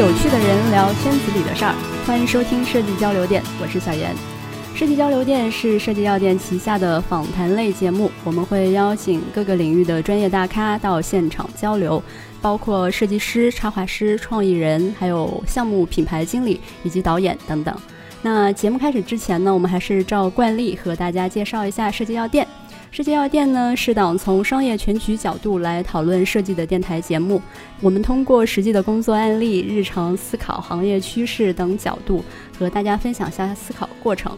有趣的人聊圈子里的事儿，欢迎收听设计交流店，我是小严。设计交流店是设计药店旗下的访谈类节目，我们会邀请各个领域的专业大咖到现场交流，包括设计师、插画师、创意人，还有项目品牌经理以及导演等等。那节目开始之前呢，我们还是照惯例和大家介绍一下设计药店。设计药店呢是党从商业全局角度来讨论设计的电台节目。我们通过实际的工作案例、日常思考、行业趋势等角度，和大家分享下思考过程。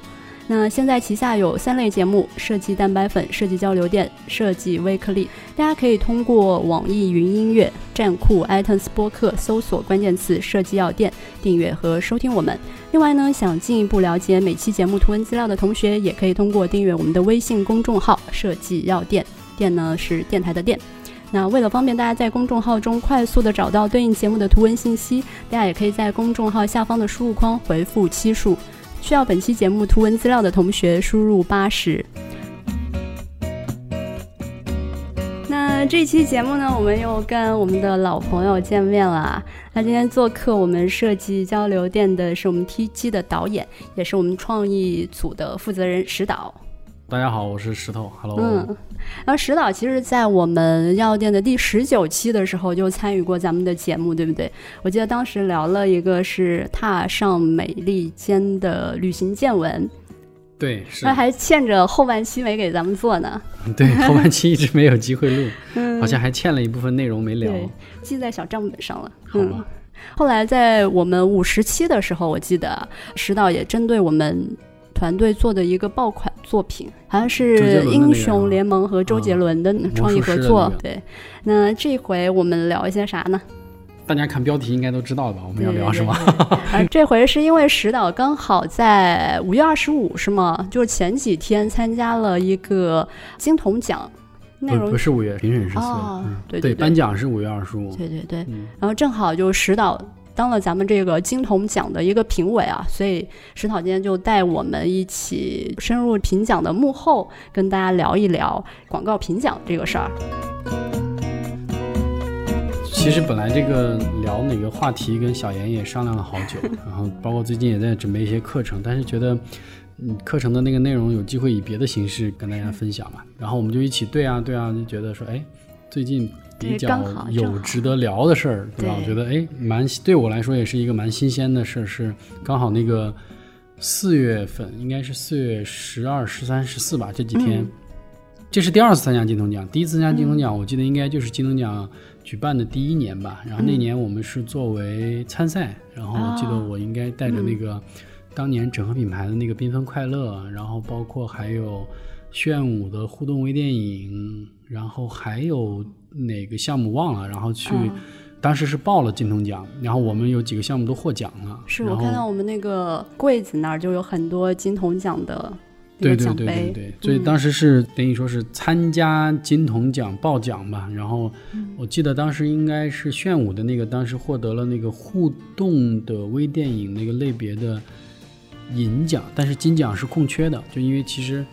那现在旗下有三类节目：设计蛋白粉、设计交流电、设计微颗粒。大家可以通过网易云音乐、站酷、iTunes 播客搜索关键词“设计药店”，订阅和收听我们。另外呢，想进一步了解每期节目图文资料的同学，也可以通过订阅我们的微信公众号“设计药店”，店呢是电台的店。那为了方便大家在公众号中快速的找到对应节目的图文信息，大家也可以在公众号下方的输入框回复期数。需要本期节目图文资料的同学输入八十。那这期节目呢，我们又跟我们的老朋友见面了。那今天做客我们设计交流店的是我们 T G 的导演，也是我们创意组的负责人石导。大家好，我是石头，Hello。嗯，然后石导其实，在我们药店的第十九期的时候就参与过咱们的节目，对不对？我记得当时聊了一个是踏上美利坚的旅行见闻，对，那还欠着后半期没给咱们做呢。对，后半期一直没有机会录，好像还欠了一部分内容没聊，记在小账本上了。好吧。后来在我们五十期的时候，我记得石导也针对我们。团队做的一个爆款作品，好像是英雄联盟和周杰伦的创意合作。对，那这回我们聊一些啥呢？大家看标题应该都知道了吧？我们要聊什么？这回是因为石导刚好在五月二十五是吗？就是前几天参加了一个金童奖，内容不是五月，评审是四月，对对，颁奖是五月二十五。对对对，然后正好就石导。当了咱们这个金童奖的一个评委啊，所以石涛今天就带我们一起深入评奖的幕后，跟大家聊一聊广告评奖这个事儿。其实本来这个聊哪个话题，跟小严也商量了好久，然后包括最近也在准备一些课程，但是觉得嗯课程的那个内容有机会以别的形式跟大家分享嘛，然后我们就一起对啊对啊，就觉得说哎最近。比较有值得聊的事儿，对吧？我觉得哎，蛮对我来说也是一个蛮新鲜的事儿，是刚好那个四月份，应该是四月十二、十三、十四吧，这几天，这是第二次参加金童奖，第一次参加金童奖，我记得应该就是金童奖举办的第一年吧。然后那年我们是作为参赛，然后我记得我应该带着那个当年整合品牌的那个缤纷快乐，然后包括还有炫舞的互动微电影，然后还有。哪个项目忘了，然后去，当时是报了金童奖，然后我们有几个项目都获奖了。是我看到我们那个柜子那儿就有很多金童奖的对对对对对，所以当时是等于说是参加金童奖报奖吧。然后我记得当时应该是炫舞的那个，当时获得了那个互动的微电影那个类别的银奖，但是金奖是空缺的，就因为其实。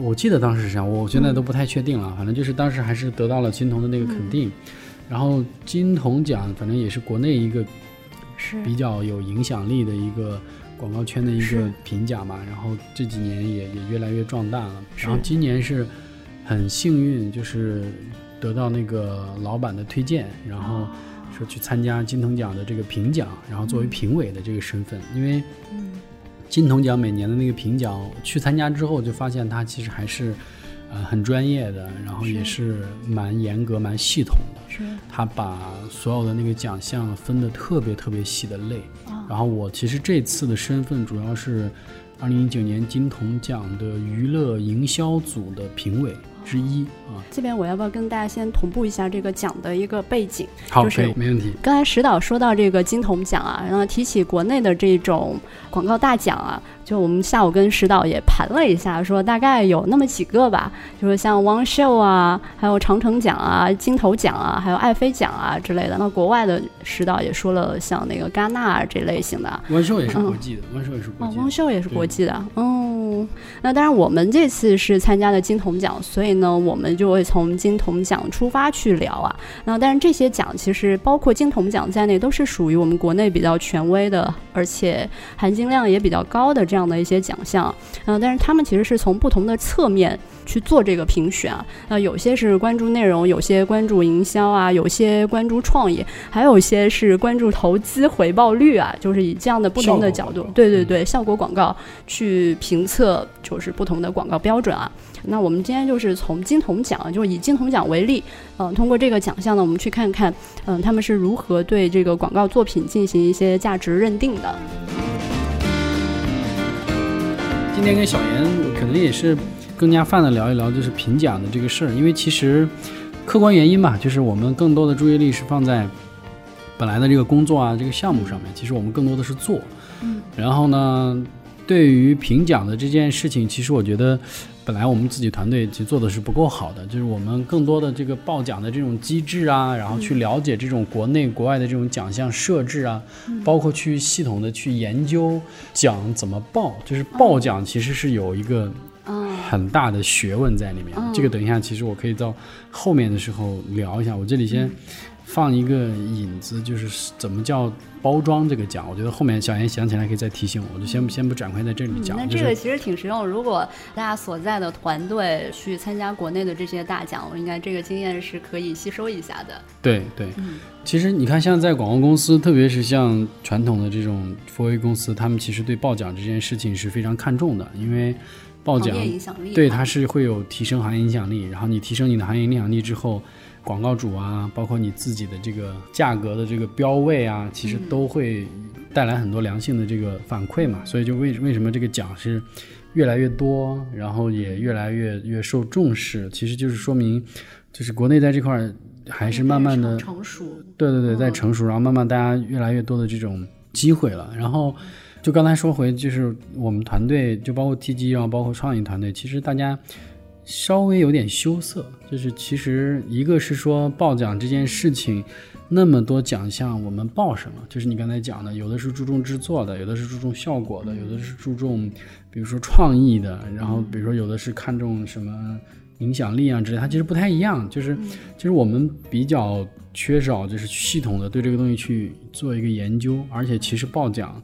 我记得当时是这样，我现在都不太确定了。反正就是当时还是得到了金童的那个肯定，然后金童奖反正也是国内一个比较有影响力的一个广告圈的一个评奖嘛。然后这几年也也越来越壮大了。然后今年是很幸运，就是得到那个老板的推荐，然后说去参加金童奖的这个评奖，然后作为评委的这个身份，因为。金童奖每年的那个评奖，去参加之后就发现他其实还是，呃，很专业的，然后也是蛮严格、蛮系统的。是。他把所有的那个奖项分得特别特别细的类。然后我其实这次的身份主要是，二零一九年金童奖的娱乐营销组的评委。之一啊，这边我要不要跟大家先同步一下这个奖的一个背景？好，可以，没问题。刚才石导说到这个金童奖啊，然后提起国内的这种广告大奖啊。就我们下午跟石导也盘了一下，说大概有那么几个吧，就是像汪秀啊，还有长城奖啊、金头奖啊，还有爱妃奖啊之类的。那国外的石导也说了，像那个戛纳这类型的。汪秀也是国际的，汪秀也是国际。哦，汪秀也是国际的。哦，嗯，那当然我们这次是参加了金童奖，所以呢，我们就会从金童奖出发去聊啊。那但是这些奖其实包括金童奖在内，都是属于我们国内比较权威的，而且含金量也比较高的这样的一些奖项。嗯，但是他们其实是从不同的侧面。去做这个评选啊，那有些是关注内容，有些关注营销啊，有些关注创意，还有一些是关注投资回报率啊，就是以这样的不同的角度，对对对，效果广告去评测，就是不同的广告标准啊。那我们今天就是从金童奖，就是以金童奖为例，嗯，通过这个奖项呢，我们去看看，嗯，他们是如何对这个广告作品进行一些价值认定的。今天跟小严可能也是。更加泛的聊一聊，就是评奖的这个事儿，因为其实客观原因吧，就是我们更多的注意力是放在本来的这个工作啊，这个项目上面。其实我们更多的是做，嗯。然后呢，对于评奖的这件事情，其实我觉得本来我们自己团队其实做的是不够好的，就是我们更多的这个报奖的这种机制啊，然后去了解这种国内国外的这种奖项设置啊，包括去系统的去研究奖怎么报，就是报奖其实是有一个。很大的学问在里面，这个等一下，其实我可以到后面的时候聊一下。我这里先放一个引子，就是怎么叫包装这个奖。我觉得后面小严想起来可以再提醒我，我就先不先不展开在这里讲。那这个其实挺实用，如果大家所在的团队去参加国内的这些大奖，我应该这个经验是可以吸收一下的。对对，其实你看，像在广告公司，特别是像传统的这种 4A 公司，他们其实对报奖这件事情是非常看重的，因为。报奖对它是会有提升行业影响力，然后你提升你的行业影响力之后，广告主啊，包括你自己的这个价格的这个标位啊，其实都会带来很多良性的这个反馈嘛。所以就为为什么这个奖是越来越多，然后也越来越越受重视，其实就是说明，就是国内在这块还是慢慢的成熟。对对对，在成熟，然后慢慢大家越来越多的这种机会了，然后。就刚才说回，就是我们团队，就包括 TG，然后包括创意团队，其实大家稍微有点羞涩。就是其实一个是说报奖这件事情，那么多奖项，我们报什么？就是你刚才讲的，有的是注重制作的，有的是注重效果的，有的是注重，比如说创意的，然后比如说有的是看重什么影响力啊之类，它其实不太一样。就是就是我们比较缺少，就是系统的对这个东西去做一个研究，而且其实报奖。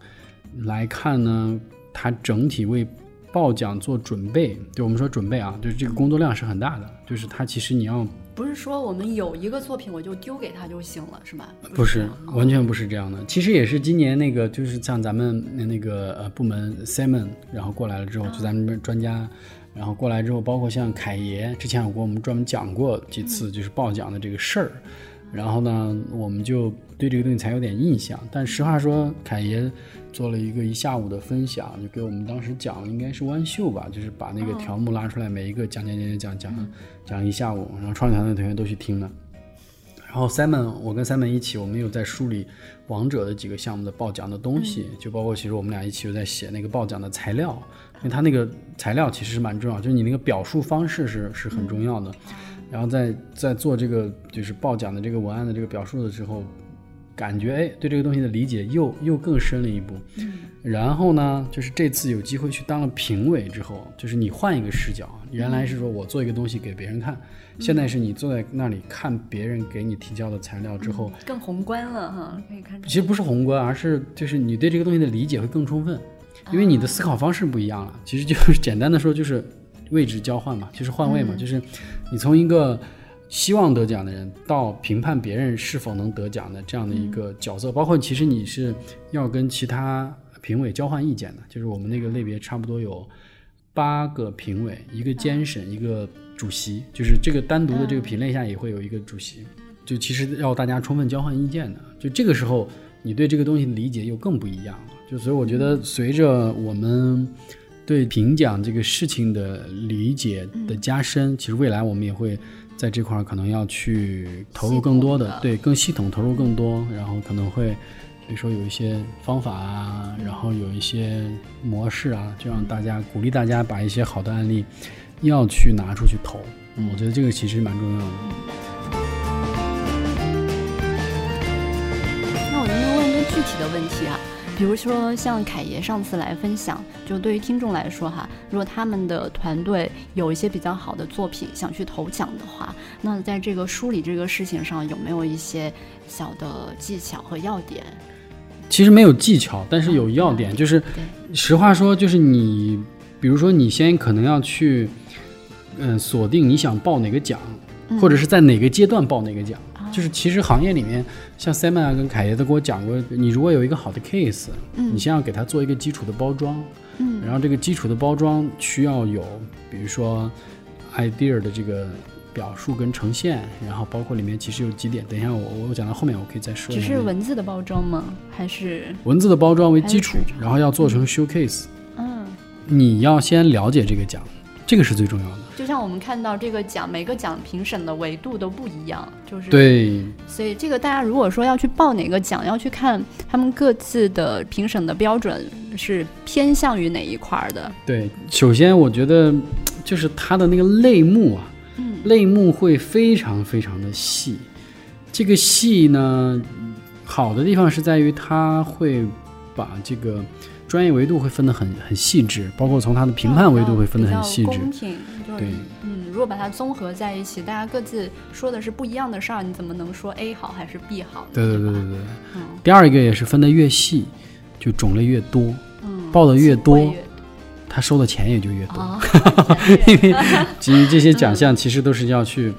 来看呢，它整体为报奖做准备，对我们说准备啊，就是这个工作量是很大的。就是它其实你要不是说我们有一个作品我就丢给他就行了，是吧？不是，完全不是这样的。其实也是今年那个，就是像咱们那个呃部门 Simon，然后过来了之后，就咱们专家，然后过来之后，包括像凯爷，之前有过我们专门讲过几次，就是报奖的这个事儿。然后呢，我们就对这个东西才有点印象。但实话说，凯爷。做了一个一下午的分享，就给我们当时讲，应该是弯秀吧，就是把那个条目拉出来，每一个讲讲讲讲讲讲讲一下午，然后创业团队同学都去听了。然后 Simon，我跟 Simon 一起，我们有在梳理王者的几个项目的报奖的东西，就包括其实我们俩一起又在写那个报奖的材料，因为他那个材料其实是蛮重要，就是你那个表述方式是是很重要的。然后在在做这个就是报奖的这个文案的这个表述的时候。感觉哎，对这个东西的理解又又更深了一步。嗯，然后呢，就是这次有机会去当了评委之后，就是你换一个视角，原来是说我做一个东西给别人看，现在是你坐在那里看别人给你提交的材料之后，更宏观了哈，可以看。其实不是宏观，而是就是你对这个东西的理解会更充分，因为你的思考方式不一样了。其实就是简单的说，就是位置交换嘛，就是换位嘛，就是你从一个。希望得奖的人到评判别人是否能得奖的这样的一个角色，包括其实你是要跟其他评委交换意见的。就是我们那个类别差不多有八个评委，一个监审，一个主席。就是这个单独的这个品类下也会有一个主席。就其实要大家充分交换意见的。就这个时候，你对这个东西理解又更不一样了。就所以我觉得，随着我们对评奖这个事情的理解的加深，其实未来我们也会。在这块儿可能要去投入更多的，对，更系统投入更多，然后可能会，比如说有一些方法啊，然后有一些模式啊，就让大家鼓励大家把一些好的案例要去拿出去投。嗯，我觉得这个其实蛮重要的。那我能不能问一个具体的问题啊？比比如说像凯爷上次来分享，就对于听众来说哈，如果他们的团队有一些比较好的作品想去投奖的话，那在这个梳理这个事情上有没有一些小的技巧和要点？其实没有技巧，但是有要点，就是实话说，就是你，比如说你先可能要去，嗯，锁定你想报哪个奖，或者是在哪个阶段报哪个奖。就是其实行业里面，像 Simon 啊跟凯爷都给我讲过，你如果有一个好的 case，你先要给他做一个基础的包装，嗯，然后这个基础的包装需要有，比如说 idea 的这个。表述跟呈现，然后包括里面其实有几点，等一下我我讲到后面我可以再说。只是文字的包装吗？还是文字的包装为基础，然后要做成 showcase。嗯，你要先了解这个奖，这个是最重要的。就像我们看到这个奖，每个奖评审的维度都不一样，就是对。所以这个大家如果说要去报哪个奖，要去看他们各自的评审的标准是偏向于哪一块的。对，首先我觉得就是它的那个类目啊。类目会非常非常的细，这个细呢，好的地方是在于它会把这个专业维度会分得很很细致，包括从它的评判维度会分得很细致。对，嗯，如果把它综合在一起，大家各自说的是不一样的事儿，你怎么能说 A 好还是 B 好？对对对对对。第二一个也是分得越细，就种类越多，报的越多。他收的钱也就越多，因为基于这些奖项其实都是要去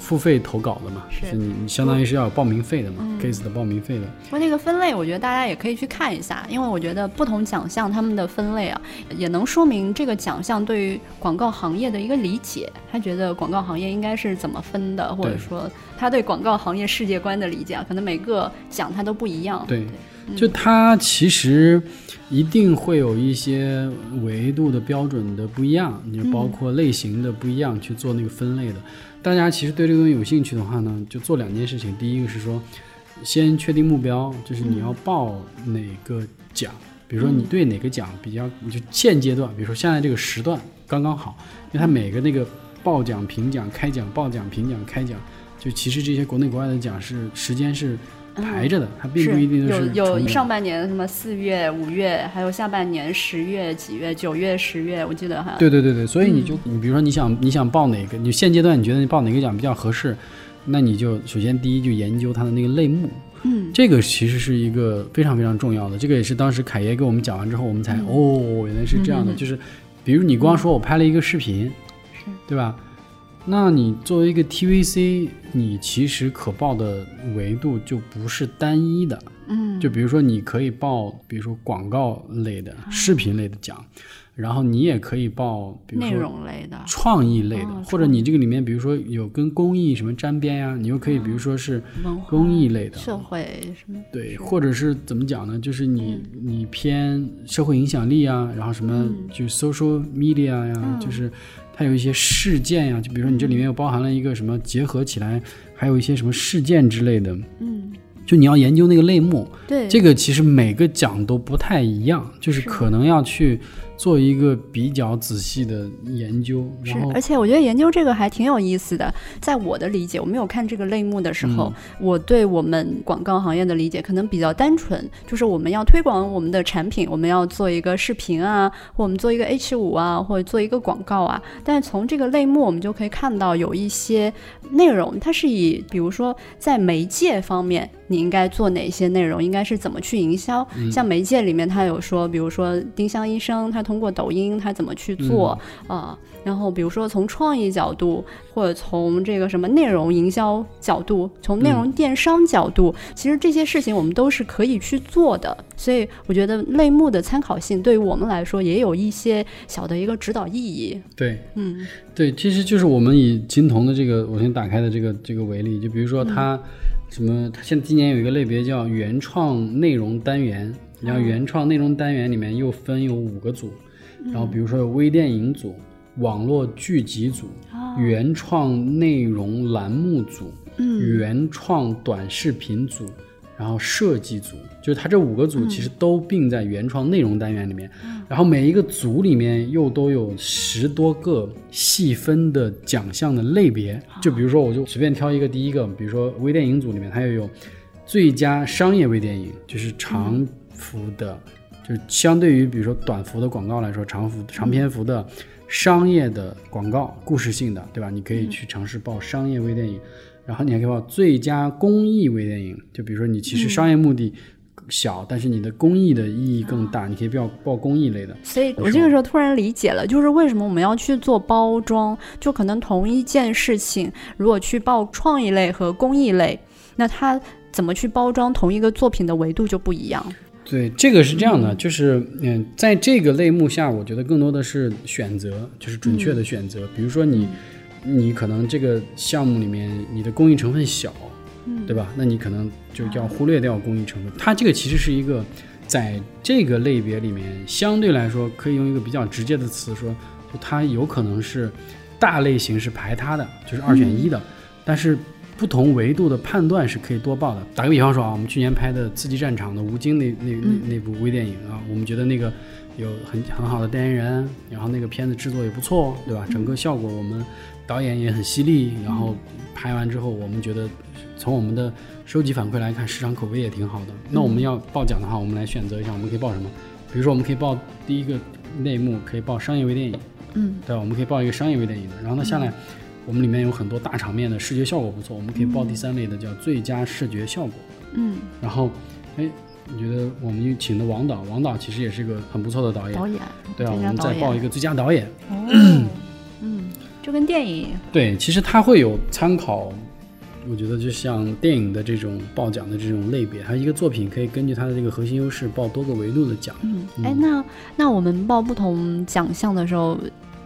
付费投稿的嘛，是你你相当于是要有报名费的嘛，case 的报名费的。不过那个分类，我觉得大家也可以去看一下，因为我觉得不同奖项他们的分类啊，也能说明这个奖项对于广告行业的一个理解。他觉得广告行业应该是怎么分的，或者说他对广告行业世界观的理解，啊可能每个奖它都不一样。对，就它其实。一定会有一些维度的标准的不一样，你包括类型的不一样去做那个分类的。大家其实对这个东西有兴趣的话呢，就做两件事情。第一个是说，先确定目标，就是你要报哪个奖。比如说你对哪个奖比较，你就现阶段，比如说现在这个时段刚刚好，因为它每个那个报奖、评奖、开奖、报奖、评奖、开奖，就其实这些国内国外的奖是时间是。排着的，它并不一定是有有上半年什么四月、五月，还有下半年十月、几月、九月、十月，我记得哈。对对对对，所以你就你比如说你想你想报哪个，你现阶段你觉得你报哪个奖比较合适，那你就首先第一就研究它的那个类目，嗯，这个其实是一个非常非常重要的，这个也是当时凯爷给我们讲完之后，我们才哦原来是这样的，就是比如你光说我拍了一个视频，是，对吧？那你作为一个 TVC，你其实可报的维度就不是单一的，嗯，就比如说你可以报，比如说广告类的、视频类的奖，然后你也可以报，比如说内容类的、创意类的，或者你这个里面，比如说有跟公益什么沾边呀，你又可以，比如说是公益类的、社会什么，对，或者是怎么讲呢？就是你你偏社会影响力啊，然后什么就 social media 呀，就是。还有一些事件呀，就比如说你这里面又包含了一个什么结合起来，还有一些什么事件之类的，嗯，就你要研究那个类目，对，这个其实每个奖都不太一样，就是。可能要去。做一个比较仔细的研究，是，而且我觉得研究这个还挺有意思的。在我的理解，我没有看这个类目的时候，我对我们广告行业的理解可能比较单纯，就是我们要推广我们的产品，我们要做一个视频啊，或我们做一个 H 五啊，或者做一个广告啊。但是从这个类目，我们就可以看到有一些内容，它是以比如说在媒介方面，你应该做哪些内容，应该是怎么去营销。像媒介里面，他有说，比如说丁香医生，他。通过抖音，他怎么去做啊？然后比如说从创意角度，或者从这个什么内容营销角度，从内容电商角度，其实这些事情我们都是可以去做的。所以我觉得类目的参考性对于我们来说也有一些小的一个指导意义。对，嗯，对，其实就是我们以金童的这个我先打开的这个这个为例，就比如说它什么，它现在今年有一个类别叫原创内容单元。然后原创内容单元里面又分有五个组，然后比如说有微电影组、网络剧集组、原创内容栏目组、原创短视频组，然后设计组，就是它这五个组其实都并在原创内容单元里面。然后每一个组里面又都有十多个细分的奖项的类别，就比如说我就随便挑一个，第一个，比如说微电影组里面它又有最佳商业微电影，就是长。幅的，就是相对于比如说短幅的广告来说，长幅长篇幅的商业的广告，故事性的，对吧？你可以去尝试报商业微电影，然后你还可以报最佳公益微电影，就比如说你其实商业目的。小，但是你的公益的意义更大，你可以报报公益类的。所以我这个时候突然理解了，就是为什么我们要去做包装？就可能同一件事情，如果去报创意类和公益类，那它怎么去包装同一个作品的维度就不一样。对，这个是这样的，就是嗯，在这个类目下，我觉得更多的是选择，就是准确的选择。比如说你，你可能这个项目里面你的公益成分小。对吧？那你可能就要忽略掉公益成分。它这个其实是一个，在这个类别里面，相对来说可以用一个比较直接的词说，就它有可能是大类型是排他的，就是二选一的。但是不同维度的判断是可以多报的。打个比方说啊，我们去年拍的《刺激战场》的吴京那那那那部微电影啊，我们觉得那个有很很好的代言人，然后那个片子制作也不错，对吧？整个效果我们导演也很犀利，然后拍完之后我们觉得。从我们的收集反馈来看，市场口碑也挺好的。那我们要报奖的话，我们来选择一下，我们可以报什么？比如说，我们可以报第一个类目，可以报商业微电影，嗯，对吧？我们可以报一个商业微电影的。然后呢，下来我们里面有很多大场面的视觉效果不错，我们可以报第三类的，叫最佳视觉效果，嗯。然后，哎，你觉得我们请的王导，王导其实也是一个很不错的导演，导演，对啊，我们再报一个最佳导演，哦，嗯，就跟电影，对，其实它会有参考。我觉得就像电影的这种报奖的这种类别，它一个作品可以根据它的这个核心优势报多个维度的奖。嗯，哎，那那我们报不同奖项的时候，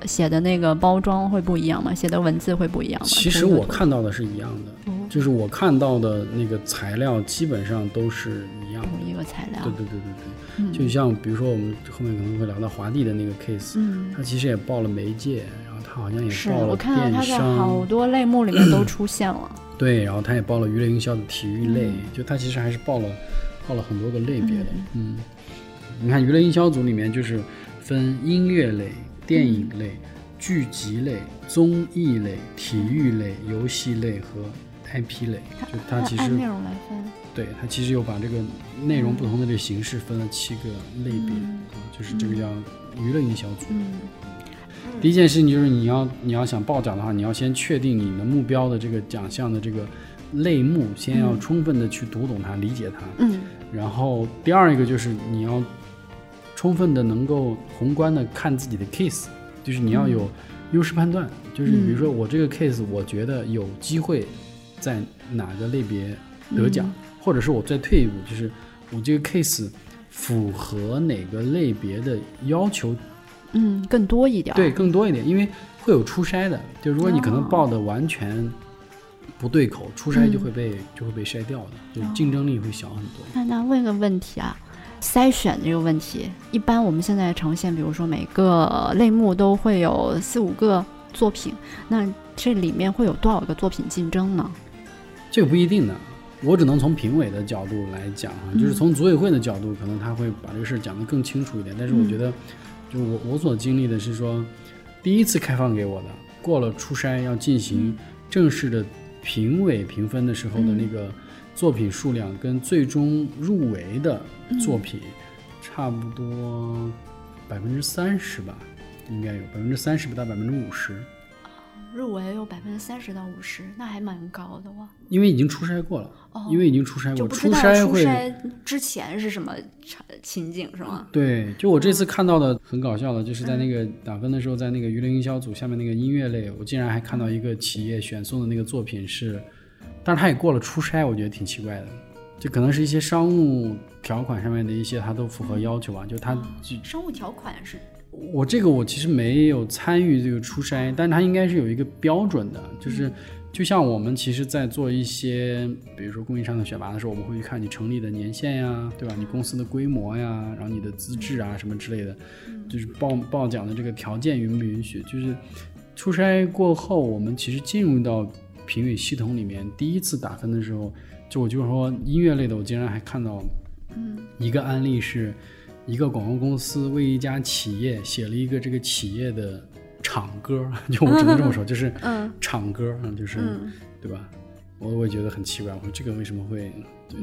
写的那个包装会不一样吗？写的文字会不一样吗？其实我看到的是一样的，就是我看到的那个材料基本上都是一样的，同一个材料。对对对对对，就像比如说我们后面可能会聊到华帝的那个 case，嗯，他其实也报了媒介，他好像也是，报了电商，我看到他在好多类目里面都出现了。对，然后他也报了娱乐营销的体育类，就他其实还是报了报了很多个类别的。嗯，你看娱乐营销组里面就是分音乐类、电影类、剧集类、综艺类、体育类、游戏类和 IP 类。就他其实内容来分。对他其实又把这个内容不同的这形式分了七个类别啊，就是这个叫娱乐营销组。嗯。第一件事情就是你要你要想报奖的话，你要先确定你的目标的这个奖项的这个类目，先要充分的去读懂它、理解它。嗯。然后第二一个就是你要充分的能够宏观的看自己的 case，就是你要有优势判断。就是比如说我这个 case，我觉得有机会在哪个类别得奖，或者是我再退一步，就是我这个 case 符合哪个类别的要求。嗯，更多一点。对，更多一点，因为会有初筛的。就如果你可能报的完全不对口，初筛就会被就会被筛掉的，就竞争力会小很多。那那问个问题啊，筛选这个问题，一般我们现在呈现，比如说每个类目都会有四五个作品，那这里面会有多少个作品竞争呢？这个不一定的，我只能从评委的角度来讲啊，就是从组委会的角度，可能他会把这个事儿讲得更清楚一点。但是我觉得。就我我所经历的是说，第一次开放给我的，过了初筛要进行正式的评委评分的时候的那个作品数量，跟最终入围的作品差不多百分之三十吧，应该有百分之三十不到百分之五十。入围有百分之三十到五十，那还蛮高的哇。因为已经初筛过了，哦，因为已经出筛过，出筛会之前是什么情景是吗？对，就我这次看到的很搞笑的，就是在那个打分的时候，在那个娱乐营销组下面那个音乐类，我竟然还看到一个企业选送的那个作品是，但是他也过了初筛，我觉得挺奇怪的，就可能是一些商务条款上面的一些，他都符合要求吧，就他商务条款是。我这个我其实没有参与这个初筛，但是它应该是有一个标准的，就是就像我们其实，在做一些，比如说供应商的选拔的时候，我们会去看你成立的年限呀，对吧？你公司的规模呀，然后你的资质啊什么之类的，就是报报奖的这个条件允不允许？就是初筛过后，我们其实进入到评委系统里面，第一次打分的时候，就我就是说音乐类的，我竟然还看到，嗯，一个案例是。一个广告公司为一家企业写了一个这个企业的厂歌，就我只能这么说，就是场歌，嗯，就是对吧？我我也觉得很奇怪，我说这个为什么会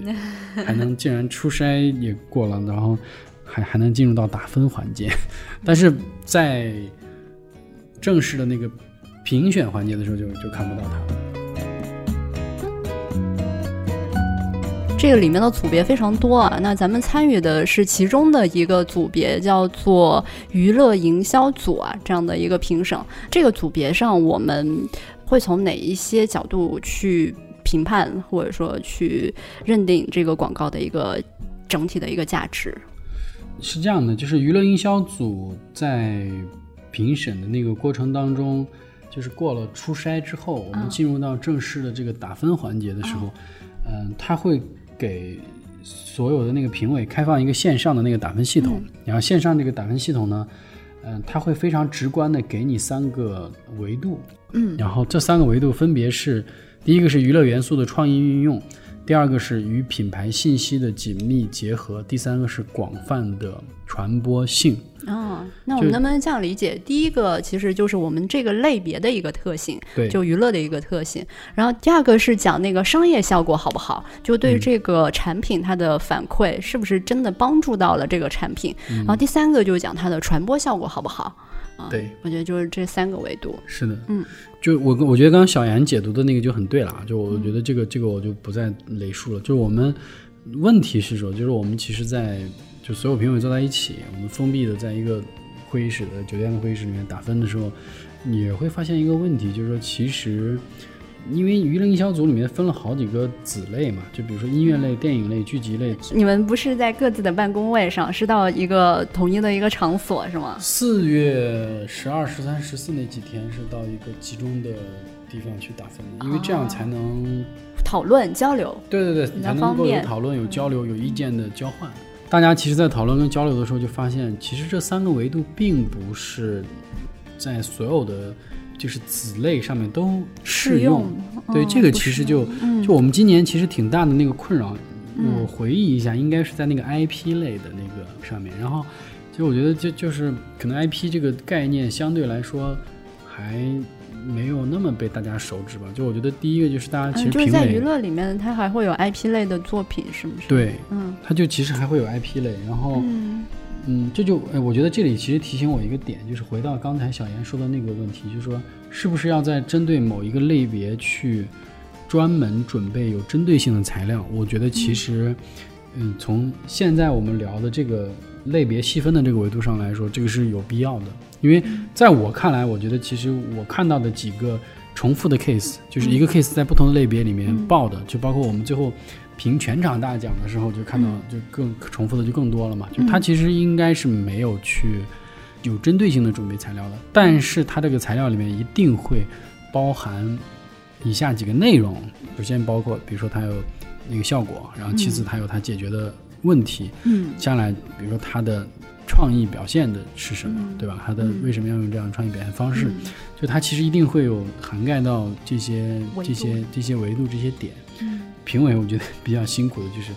还能竟然初筛也过了，然后还还能进入到打分环节，但是在正式的那个评选环节的时候就就看不到他了。这个里面的组别非常多啊，那咱们参与的是其中的一个组别，叫做娱乐营销组啊，这样的一个评审。这个组别上，我们会从哪一些角度去评判，或者说去认定这个广告的一个整体的一个价值？是这样的，就是娱乐营销组在评审的那个过程当中，就是过了初筛之后，我们进入到正式的这个打分环节的时候，嗯，他会。给所有的那个评委开放一个线上的那个打分系统，然后线上这个打分系统呢，嗯，它会非常直观的给你三个维度，嗯，然后这三个维度分别是，第一个是娱乐元素的创意运用。第二个是与品牌信息的紧密结合，第三个是广泛的传播性。哦，那我们能不能这样理解？第一个其实就是我们这个类别的一个特性，对，就娱乐的一个特性。然后第二个是讲那个商业效果好不好，就对于这个产品它的反馈是不是真的帮助到了这个产品。然后第三个就是讲它的传播效果好不好。对，我觉得就是这三个维度。是的，嗯，就我我觉得刚刚小严解读的那个就很对了啊，就我觉得这个这个我就不再累述了。就是我们问题是说，就是我们其实，在就所有评委坐在一起，我们封闭的在一个会议室的酒店的会议室里面打分的时候，也会发现一个问题，就是说其实。因为娱乐营销组里面分了好几个子类嘛，就比如说音乐类、电影类、剧集类。你们不是在各自的办公位上，是到一个统一的一个场所是吗？四月十二、十三、十四那几天是到一个集中的地方去打分的，因为这样才能讨论交流。对对对，才能够有讨论、有交流、有意见的交换。大家其实，在讨论跟交流的时候，就发现其实这三个维度并不是在所有的。就是子类上面都适用，对这个其实就就我们今年其实挺大的那个困扰，我回忆一下，应该是在那个 IP 类的那个上面。然后，其实我觉得就就是可能 IP 这个概念相对来说还没有那么被大家熟知吧。就我觉得第一个就是大家其实就是在娱乐里面，它还会有 IP 类的作品，是不是？对，嗯，它就其实还会有 IP 类，然后。嗯，这就哎，我觉得这里其实提醒我一个点，就是回到刚才小严说的那个问题，就是说，是不是要在针对某一个类别去专门准备有针对性的材料？我觉得其实，嗯，从现在我们聊的这个类别细分的这个维度上来说，这个是有必要的。因为在我看来，我觉得其实我看到的几个重复的 case，就是一个 case 在不同的类别里面报的，就包括我们最后。评全场大奖的时候，就看到就更重复的就更多了嘛。就他其实应该是没有去有针对性的准备材料的，但是他这个材料里面一定会包含以下几个内容。首先包括，比如说它有那个效果，然后其次它有它解决的问题。嗯，将来比如说它的创意表现的是什么，对吧？他的为什么要用这样创意表现方式？就他其实一定会有涵盖到这些这些这些维度这些点。评委我觉得比较辛苦的就是，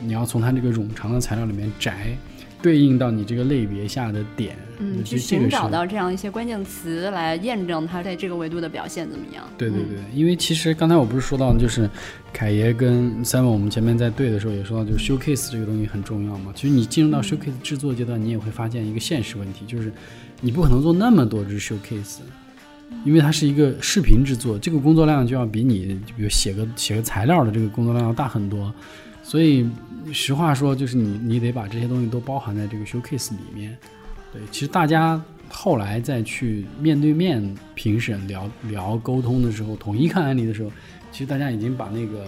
你要从他这个冗长的材料里面摘，对应到你这个类别下的点，嗯，去寻找到这样一些关键词来验证它在这个维度的表现怎么样？对对对，因为其实刚才我不是说到，就是凯爷跟 Seven 我们前面在对的时候也说到，就是 showcase 这个东西很重要嘛。其实你进入到 showcase 制作阶段，你也会发现一个现实问题，就是你不可能做那么多只 showcase。因为它是一个视频制作，这个工作量就要比你比如写个写个材料的这个工作量要大很多，所以实话说，就是你你得把这些东西都包含在这个 showcase 里面。对，其实大家后来再去面对面评审聊聊沟通的时候，统一看案例的时候，其实大家已经把那个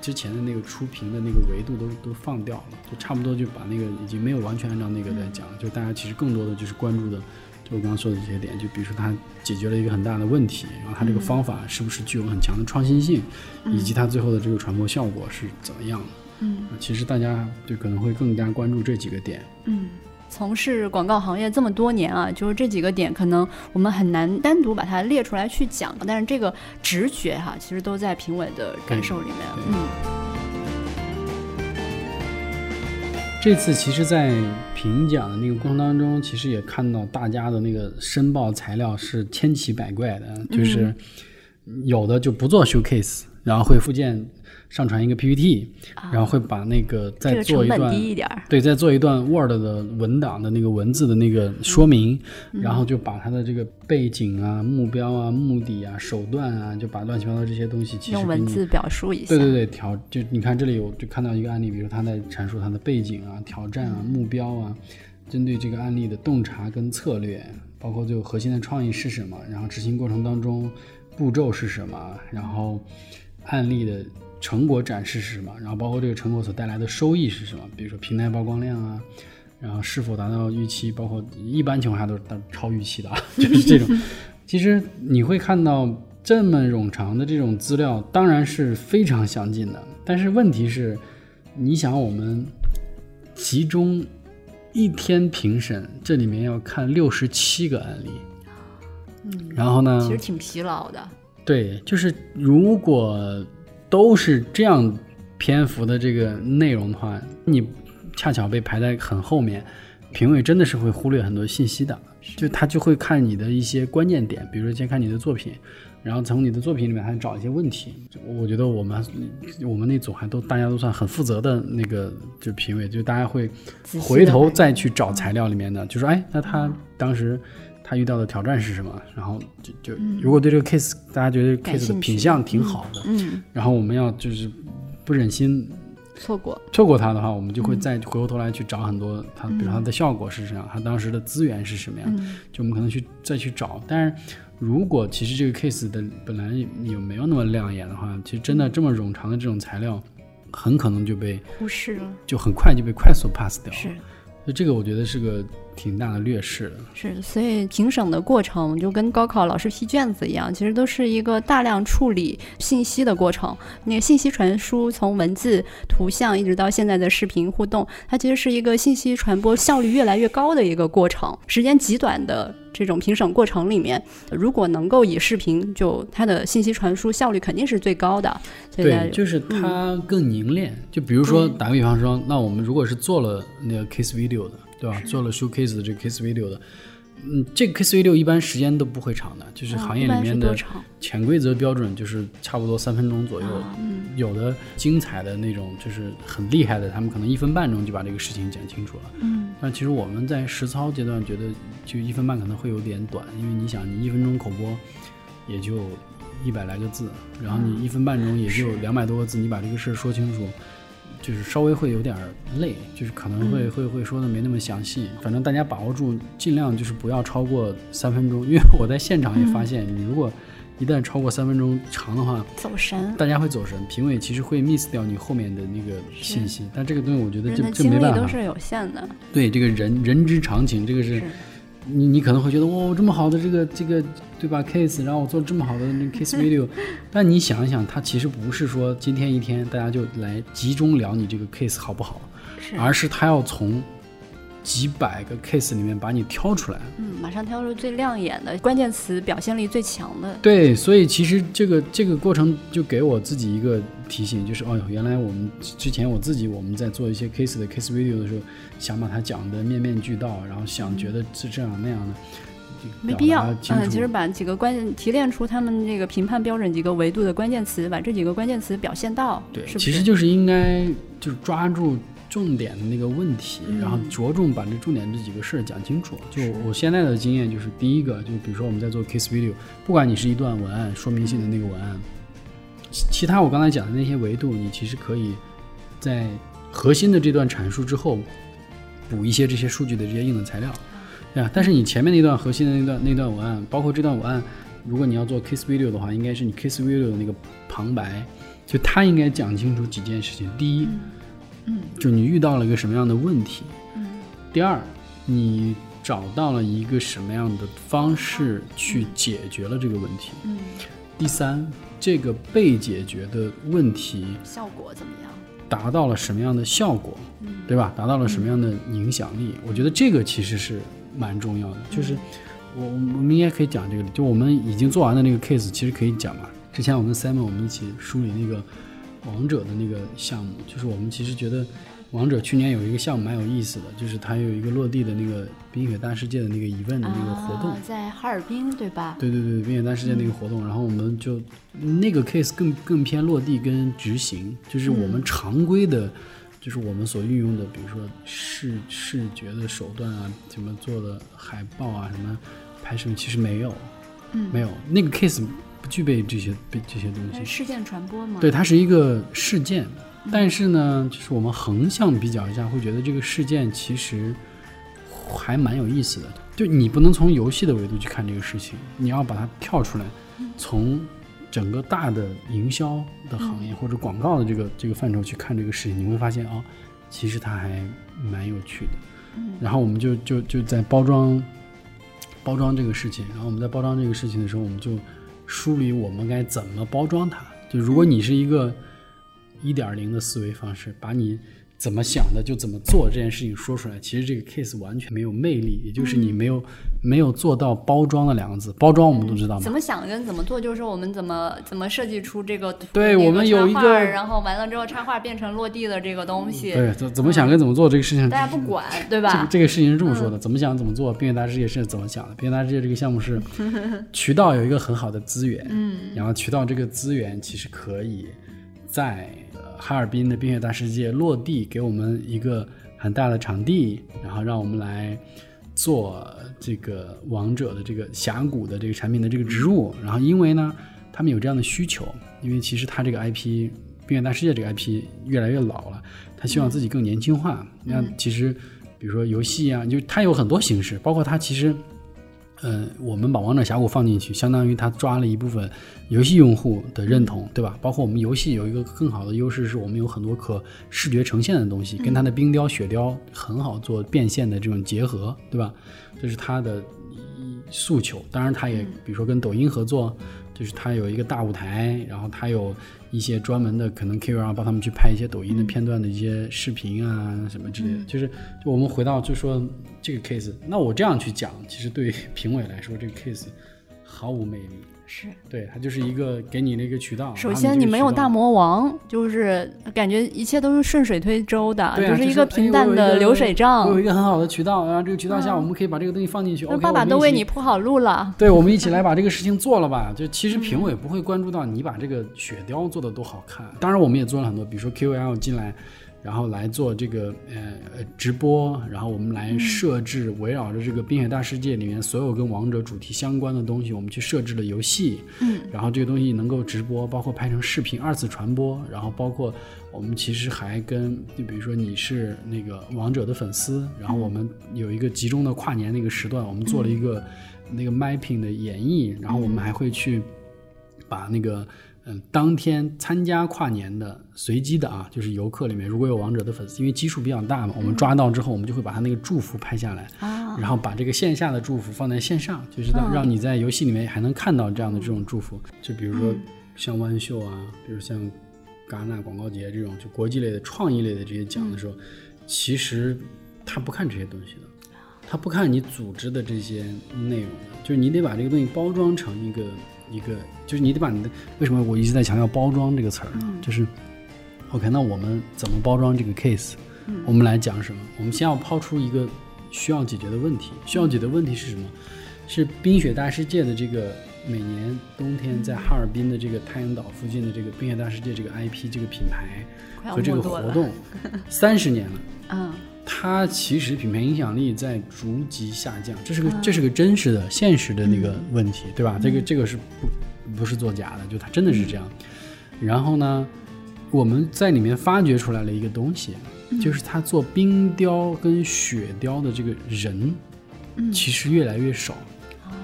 之前的那个出评的那个维度都都放掉了，就差不多就把那个已经没有完全按照那个在讲，就大家其实更多的就是关注的。就我刚刚说的这些点，就比如说它解决了一个很大的问题，然后它这个方法是不是具有很强的创新性，以及它最后的这个传播效果是怎么样的？嗯，其实大家就可能会更加关注这几个点。嗯，从事广告行业这么多年啊，就是这几个点，可能我们很难单独把它列出来去讲，但是这个直觉哈，其实都在评委的感受里面。嗯。这次其实，在评奖的那个过程当中，其实也看到大家的那个申报材料是千奇百怪的，就是有的就不做 showcase，然后会附件上传一个 PPT，然后会把那个再做一段，低一点对，再做一段 Word 的文档的那个文字的那个说明，然后就把它的这个背景啊、目标啊、目的啊、手段啊，就把乱七八糟这些东西其实用文字表述一下。对对对，调就你看这里有就看到一个案例，比如他在阐述他的背景啊、挑战啊、目标啊，针对这个案例的洞察跟策略，包括最后核心的创意是什么，然后执行过程当中步骤是什么，然后案例的。成果展示是什么？然后包括这个成果所带来的收益是什么？比如说平台曝光量啊，然后是否达到预期？包括一般情况下都是超预期的啊，就是这种。其实你会看到这么冗长的这种资料，当然是非常详尽的。但是问题是，你想我们集中一天评审，这里面要看六十七个案例，嗯，然后呢？其实挺疲劳的。对，就是如果。都是这样篇幅的这个内容的话，你恰巧被排在很后面，评委真的是会忽略很多信息的。就他就会看你的一些关键点，比如说先看你的作品，然后从你的作品里面还找一些问题。我觉得我们我们那组还都大家都算很负责的那个就评委，就大家会回头再去找材料里面的，就说哎，那他当时。他遇到的挑战是什么？然后就就如果对这个 case 大家觉得 case 的品相挺好的，嗯，然后我们要就是不忍心错过错过它的话，我们就会再回过头来去找很多它，比如它的效果是什么样，它当时的资源是什么样，就我们可能去再去找。但是如果其实这个 case 的本来也没有那么亮眼的话，其实真的这么冗长的这种材料，很可能就被忽视了，就很快就被快速 pass 掉。是，所以这个我觉得是个。挺大的劣势是，所以评审的过程就跟高考老师批卷子一样，其实都是一个大量处理信息的过程。那个信息传输从文字、图像一直到现在的视频互动，它其实是一个信息传播效率越来越高的一个过程。时间极短的这种评审过程里面，如果能够以视频，就它的信息传输效率肯定是最高的。对，就是它更凝练。就比如说打个比方说，那我们如果是做了那个 case video 的。对吧？做了 showcase 的这个 case video 的，嗯，这个 case video 一般时间都不会长的，就是行业里面的潜规则标准就是差不多三分钟左右。嗯有的精彩的那种就是很厉害的，他们可能一分半钟就把这个事情讲清楚了。嗯，但其实我们在实操阶段觉得就一分半可能会有点短，因为你想，你一分钟口播也就一百来个字，然后你一分半钟也就两百多个字，你把这个事儿说清楚。就是稍微会有点累，就是可能会会会说的没那么详细。反正大家把握住，尽量就是不要超过三分钟。因为我在现场也发现，你如果一旦超过三分钟长的话，走神，大家会走神。评委其实会 miss 掉你后面的那个信息。但这个东西我觉得这这没办法，都是有限的。对，这个人人之常情，这个是。你你可能会觉得哇，这么好的这个这个对吧？case，然后我做这么好的那 case video，但你想一想，它其实不是说今天一天大家就来集中聊你这个 case 好不好，而是它要从。几百个 case 里面把你挑出来，嗯，马上挑出最亮眼的关键词，表现力最强的。对，所以其实这个这个过程就给我自己一个提醒，就是哦，原来我们之前我自己我们在做一些 case 的 case video 的时候，想把它讲的面面俱到，然后想觉得是这样那样的，没必要。嗯，其实把几个关键提炼出他们这个评判标准几个维度的关键词，把这几个关键词表现到，对，其实就是应该就是抓住。重点的那个问题，然后着重把这重点这几个事儿讲清楚。就我现在的经验，就是第一个，就比如说我们在做 case video，不管你是一段文案说明性的那个文案，其其他我刚才讲的那些维度，你其实可以在核心的这段阐述之后补一些这些数据的这些硬的材料，对吧？但是你前面那段核心的那段那段文案，包括这段文案，如果你要做 Kiss Video 的话，应该是你 Kiss Video 的那个旁白，就他应该讲清楚几件事情。第一。嗯，就你遇到了一个什么样的问题？嗯，第二，你找到了一个什么样的方式去解决了这个问题？嗯，第三，这个被解决的问题效果怎么样？达到了什么样的效果？嗯，对吧？达到了什么样的影响力？我觉得这个其实是蛮重要的。就是我我们应该可以讲这个，就我们已经做完的那个 case，其实可以讲嘛。之前我跟 Simon 我们一起梳理那个。王者的那个项目，就是我们其实觉得，王者去年有一个项目蛮有意思的，就是它有一个落地的那个冰雪大世界的那个疑问的那个活动，在哈尔滨对吧？对对对，冰雪大世界那个活动，然后我们就那个 case 更更偏落地跟执行，就是我们常规的，就是我们所运用的，比如说视视觉的手段啊，怎么做的海报啊，什么拍摄，其实没有，嗯，没有那个 case 不具备这些这些东西。事件传播吗？对，它是一个事件。但是呢，就是我们横向比较一下，会觉得这个事件其实还蛮有意思的。就你不能从游戏的维度去看这个事情，你要把它跳出来，从整个大的营销的行业或者广告的这个这个范畴去看这个事情，你会发现啊，其实它还蛮有趣的。然后我们就就就在包装包装这个事情，然后我们在包装这个事情的时候，我们就梳理我们该怎么包装它。就如果你是一个。一点零的思维方式，把你怎么想的就怎么做这件事情说出来。其实这个 case 完全没有魅力，也就是你没有没有做到包装的两个字。包装我们都知道，怎么想跟怎么做，就是我们怎么怎么设计出这个对我们有一个，然后完了之后插画变成落地的这个东西。对，怎怎么想跟怎么做这个事情，大家不管，对吧？这个这个事情是这么说的：怎么想怎么做。冰雪大世界是怎么想的？冰雪大世界这个项目是 渠道有一个很好的资源，嗯，然后渠道这个资源其实可以在。哈尔滨的冰雪大世界落地，给我们一个很大的场地，然后让我们来做这个王者的这个峡谷的这个产品的这个植入。然后因为呢，他们有这样的需求，因为其实他这个 IP 冰雪大世界这个 IP 越来越老了，他希望自己更年轻化。那其实比如说游戏啊，就它有很多形式，包括它其实。嗯，我们把王者峡谷放进去，相当于它抓了一部分游戏用户的认同，对吧？包括我们游戏有一个更好的优势，是我们有很多可视觉呈现的东西，跟它的冰雕、雪雕很好做变现的这种结合，对吧？这是它的诉求。当然，它也比如说跟抖音合作。就是他有一个大舞台，然后他有一些专门的可能 KOL 帮他们去拍一些抖音的片段的一些视频啊什么之类的。就是就我们回到就说这个 case，那我这样去讲，其实对于评委来说，这个 case 毫无魅力。是对，它就是一个给你的一个渠道。首先，你没有大魔王，就是感觉一切都是顺水推舟的，就是一个平淡的流水账。有一个很好的渠道，然后这个渠道下，我们可以把这个东西放进去。那爸爸都为你铺好路了。对，我们一起来把这个事情做了吧。就其实评委不会关注到你把这个雪雕做的多好看。当然，我们也做了很多，比如说 KOL 进来。然后来做这个呃直播，然后我们来设置围绕着这个冰雪大世界里面所有跟王者主题相关的东西，我们去设置了游戏，嗯，然后这个东西能够直播，包括拍成视频二次传播，然后包括我们其实还跟，就比如说你是那个王者的粉丝，然后我们有一个集中的跨年那个时段，我们做了一个那个 mapping 的演绎，然后我们还会去把那个。嗯，当天参加跨年的随机的啊，就是游客里面如果有王者的粉丝，因为基数比较大嘛，我们抓到之后，我们就会把他那个祝福拍下来，然后把这个线下的祝福放在线上，就是让让你在游戏里面还能看到这样的这种祝福。就比如说像弯秀啊，比如像戛纳广告节这种就国际类的创意类的这些奖的时候，其实他不看这些东西的，他不看你组织的这些内容的，就是你得把这个东西包装成一个。一个就是你得把你的为什么我一直在强调包装这个词儿呢？就是，OK，那我们怎么包装这个 case？我们来讲什么？我们先要抛出一个需要解决的问题。需要解决的问题是什么？是冰雪大世界的这个每年冬天在哈尔滨的这个太阳岛附近的这个冰雪大世界这个 IP 这个品牌和这个活动 三十年了。嗯。它其实品牌影响力在逐级下降，这是个这是个真实的、现实的那个问题，对吧？这个这个是不不是作假的，就它真的是这样。然后呢，我们在里面发掘出来了一个东西，就是他做冰雕跟雪雕的这个人，其实越来越少，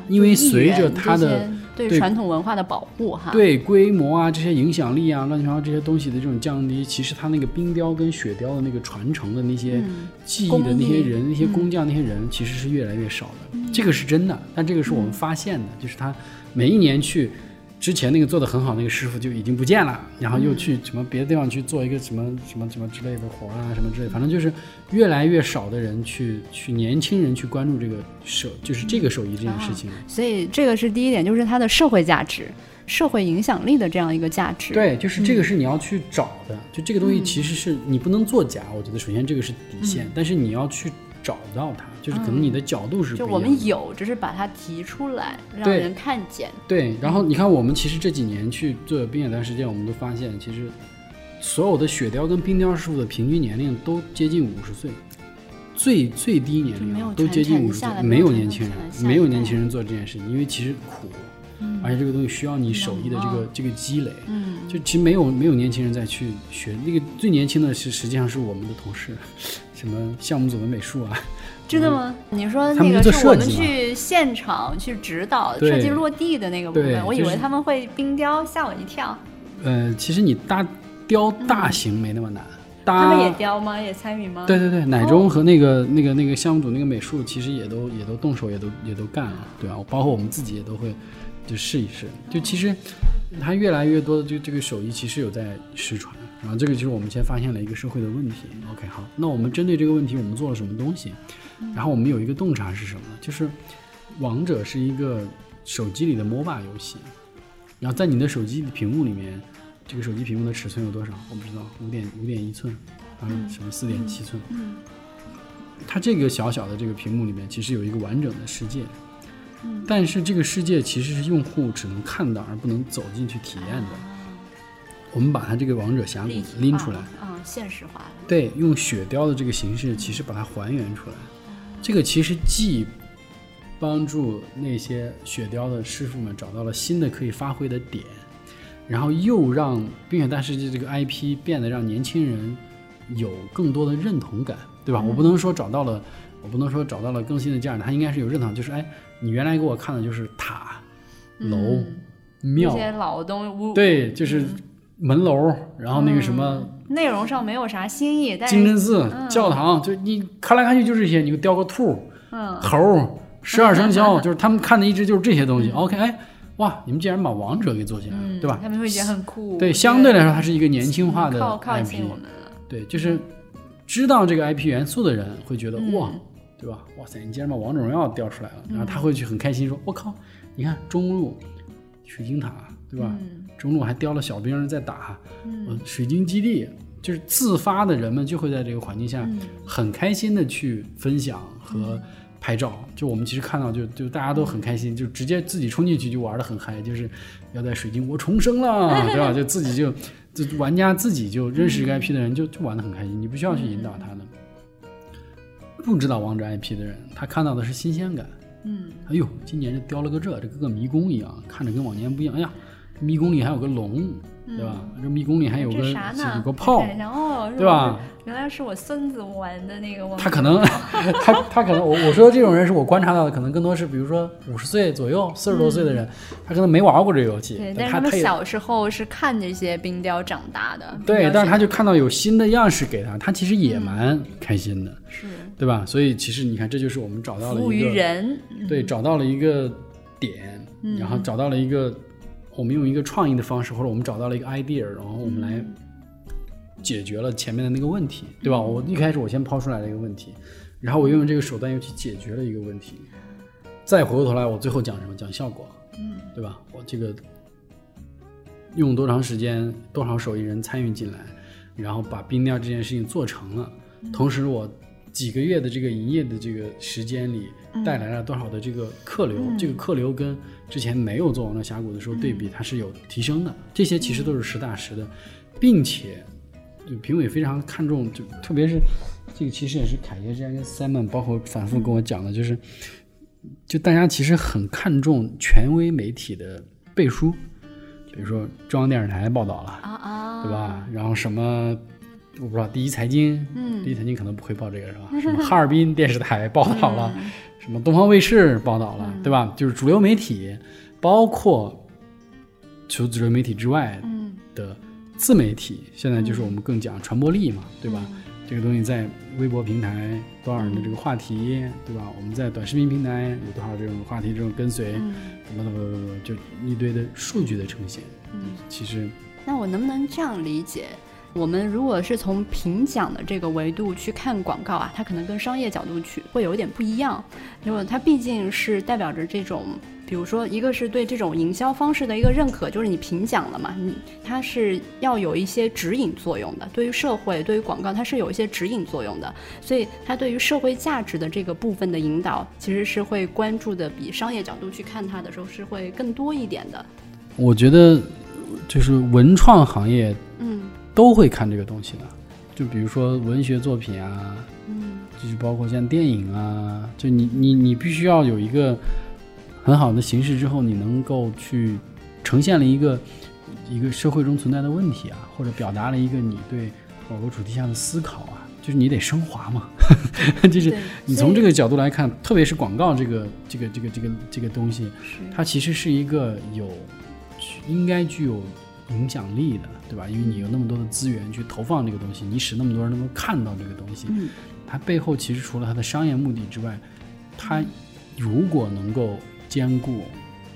因为随着它的。对传统文化的保护，哈，对规模啊，这些影响力啊，乱七八糟这些东西的这种降低，其实它那个冰雕跟雪雕的那个传承的那些技艺的那些人、那些工匠、那些人，其实是越来越少的。这个是真的，但这个是我们发现的，就是他每一年去。之前那个做的很好那个师傅就已经不见了，然后又去什么别的地方去做一个什么什么什么之类的活啊，什么之类，反正就是越来越少的人去去年轻人去关注这个手，就是这个手艺这件事情。所以这个是第一点，就是它的社会价值。社会影响力的这样一个价值。对，就是这个是你要去找的，就这个东西其实是你不能作假，我觉得首先这个是底线，但是你要去找到它，就是可能你的角度是就我们有，只是把它提出来，让人看见。对，然后你看我们其实这几年去做冰雪大世界，我们都发现其实所有的雪雕跟冰雕师傅的平均年龄都接近五十岁。最最低年龄都接近五十岁，没有年轻人，没有年轻人做这件事情，因为其实苦，而且这个东西需要你手艺的这个这个积累，嗯，就其实没有没有年轻人再去学那个最年轻的是实际上是我们的同事，什么项目组的美术啊，真的吗？你说那个是我们去现场去指导设计落地的那个部分，我以为他们会冰雕，吓我一跳。呃，其实你搭雕大型没那么难。他们也雕吗？也参与吗？对对对，奶中和那个那个那个项目组那个美术，其实也都也都动手，也都也都干了，对吧？包括我们自己也都会就试一试。就其实它越来越多的就这个手艺其实有在失传，然后这个就是我们先发现了一个社会的问题。OK，好，那我们针对这个问题，我们做了什么东西？然后我们有一个洞察是什么？就是王者是一个手机里的 MOBA 游戏，然后在你的手机屏幕里面。这个手机屏幕的尺寸有多少？我不知道，五点五点一寸，还是什么四点七寸？嗯，它这个小小的这个屏幕里面，其实有一个完整的世界。嗯，但是这个世界其实是用户只能看到而不能走进去体验的。我们把它这个王者峡谷拎出来，嗯，现实化。对，用雪雕的这个形式，其实把它还原出来。这个其实既帮助那些雪雕的师傅们找到了新的可以发挥的点。然后又让《冰雪大世界》这个 IP 变得让年轻人有更多的认同感，对吧？我不能说找到了，我不能说找到了更新的价值，它应该是有认同，就是哎，你原来给我看的就是塔、楼、庙，这些老东西，对，就是门楼，然后那个什么，内容上没有啥新意，但金针寺、教堂，就你看来看去就这些，你给雕个兔、猴、十二生肖，就是他们看的一直就是这些东西。OK，哎。哇！你们竟然把王者给做起来了，对吧？他们会觉得很酷。对，相对来说，它是一个年轻化的 IP。对，就是知道这个 IP 元素的人会觉得哇，对吧？哇塞，你竟然把王者荣耀调出来了，然后他会去很开心说：“我靠，你看中路水晶塔，对吧？中路还雕了小兵在打，嗯水晶基地，就是自发的人们就会在这个环境下很开心的去分享和。”拍照，就我们其实看到，就就大家都很开心，就直接自己冲进去就玩的很嗨，就是要在水晶国重生了，对吧？就自己就就玩家自己就认识这个 IP 的人就就玩的很开心，你不需要去引导他的。不知道王者 IP 的人，他看到的是新鲜感。嗯，哎呦，今年就雕了个这，这跟个迷宫一样，看着跟往年不一样。哎呀，迷宫里还有个龙。对吧？这迷宫里还有个有个炮，对吧？原来是我孙子玩的那个。他可能，他他可能，我我说的这种人是我观察到的，可能更多是比如说五十岁左右、四十多岁的人，他可能没玩过这个游戏。对，但是他们小时候是看这些冰雕长大的。对，但是他就看到有新的样式给他，他其实也蛮开心的，是，对吧？所以其实你看，这就是我们找到了一个人，对，找到了一个点，然后找到了一个。我们用一个创意的方式，或者我们找到了一个 idea，然后我们来解决了前面的那个问题，对吧？我一开始我先抛出来了一个问题，然后我用这个手段又去解决了一个问题，再回过头来，我最后讲什么？讲效果，嗯，对吧？我这个用多长时间，多少手艺人参与进来，然后把冰雕这件事情做成了，同时我。几个月的这个营业的这个时间里，带来了多少的这个客流？这个客流跟之前没有做王者峡谷的时候对比，它是有提升的。这些其实都是实打实的，并且就评委非常看重，就特别是这个其实也是凯爷之前跟 Simon 包括反复跟我讲的，就是就大家其实很看重权威媒体的背书，比如说中央电视台报道了，啊啊，对吧？然后什么？我不知道第一财经，嗯，第一财经可能不会报这个是吧？什么哈尔滨电视台报道了，什么东方卫视报道了，对吧？就是主流媒体，包括除主流媒体之外的自媒体，现在就是我们更讲传播力嘛，对吧？这个东西在微博平台多少人的这个话题，对吧？我们在短视频平台有多少这种话题这种跟随，什么的，就一堆的数据的呈现。嗯，其实，那我能不能这样理解？我们如果是从评奖的这个维度去看广告啊，它可能跟商业角度去会有点不一样，因为它毕竟是代表着这种。比如说，一个是对这种营销方式的一个认可，就是你评奖了嘛，你它是要有一些指引作用的。对于社会，对于广告，它是有一些指引作用的。所以，它对于社会价值的这个部分的引导，其实是会关注的，比商业角度去看它的时候是会更多一点的。我觉得，就是文创行业，嗯，都会看这个东西的。就比如说文学作品啊，嗯，就是包括像电影啊，就你你你必须要有一个。很好的形式之后，你能够去呈现了一个一个社会中存在的问题啊，或者表达了一个你对某个主题下的思考啊，就是你得升华嘛，就是你从这个角度来看，特别是广告这个这个这个这个这个东西，它其实是一个有应该具有影响力的，对吧？因为你有那么多的资源去投放这个东西，你使那么多人能够看到这个东西，它背后其实除了它的商业目的之外，它如果能够兼顾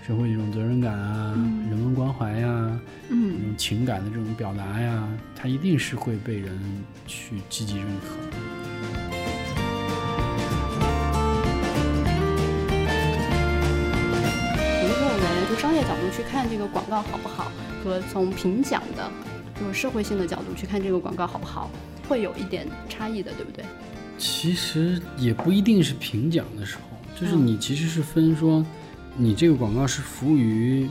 社会一种责任感啊，人文关怀呀，嗯，这种情感的这种表达呀，它一定是会被人去积极认可。我广告好不好，和从评奖的这种社会性的角度去看这个广告好不好，会有一点差异的，对不对？其实也不一定是评奖的时候，就是你其实是分说。你这个广告是服务于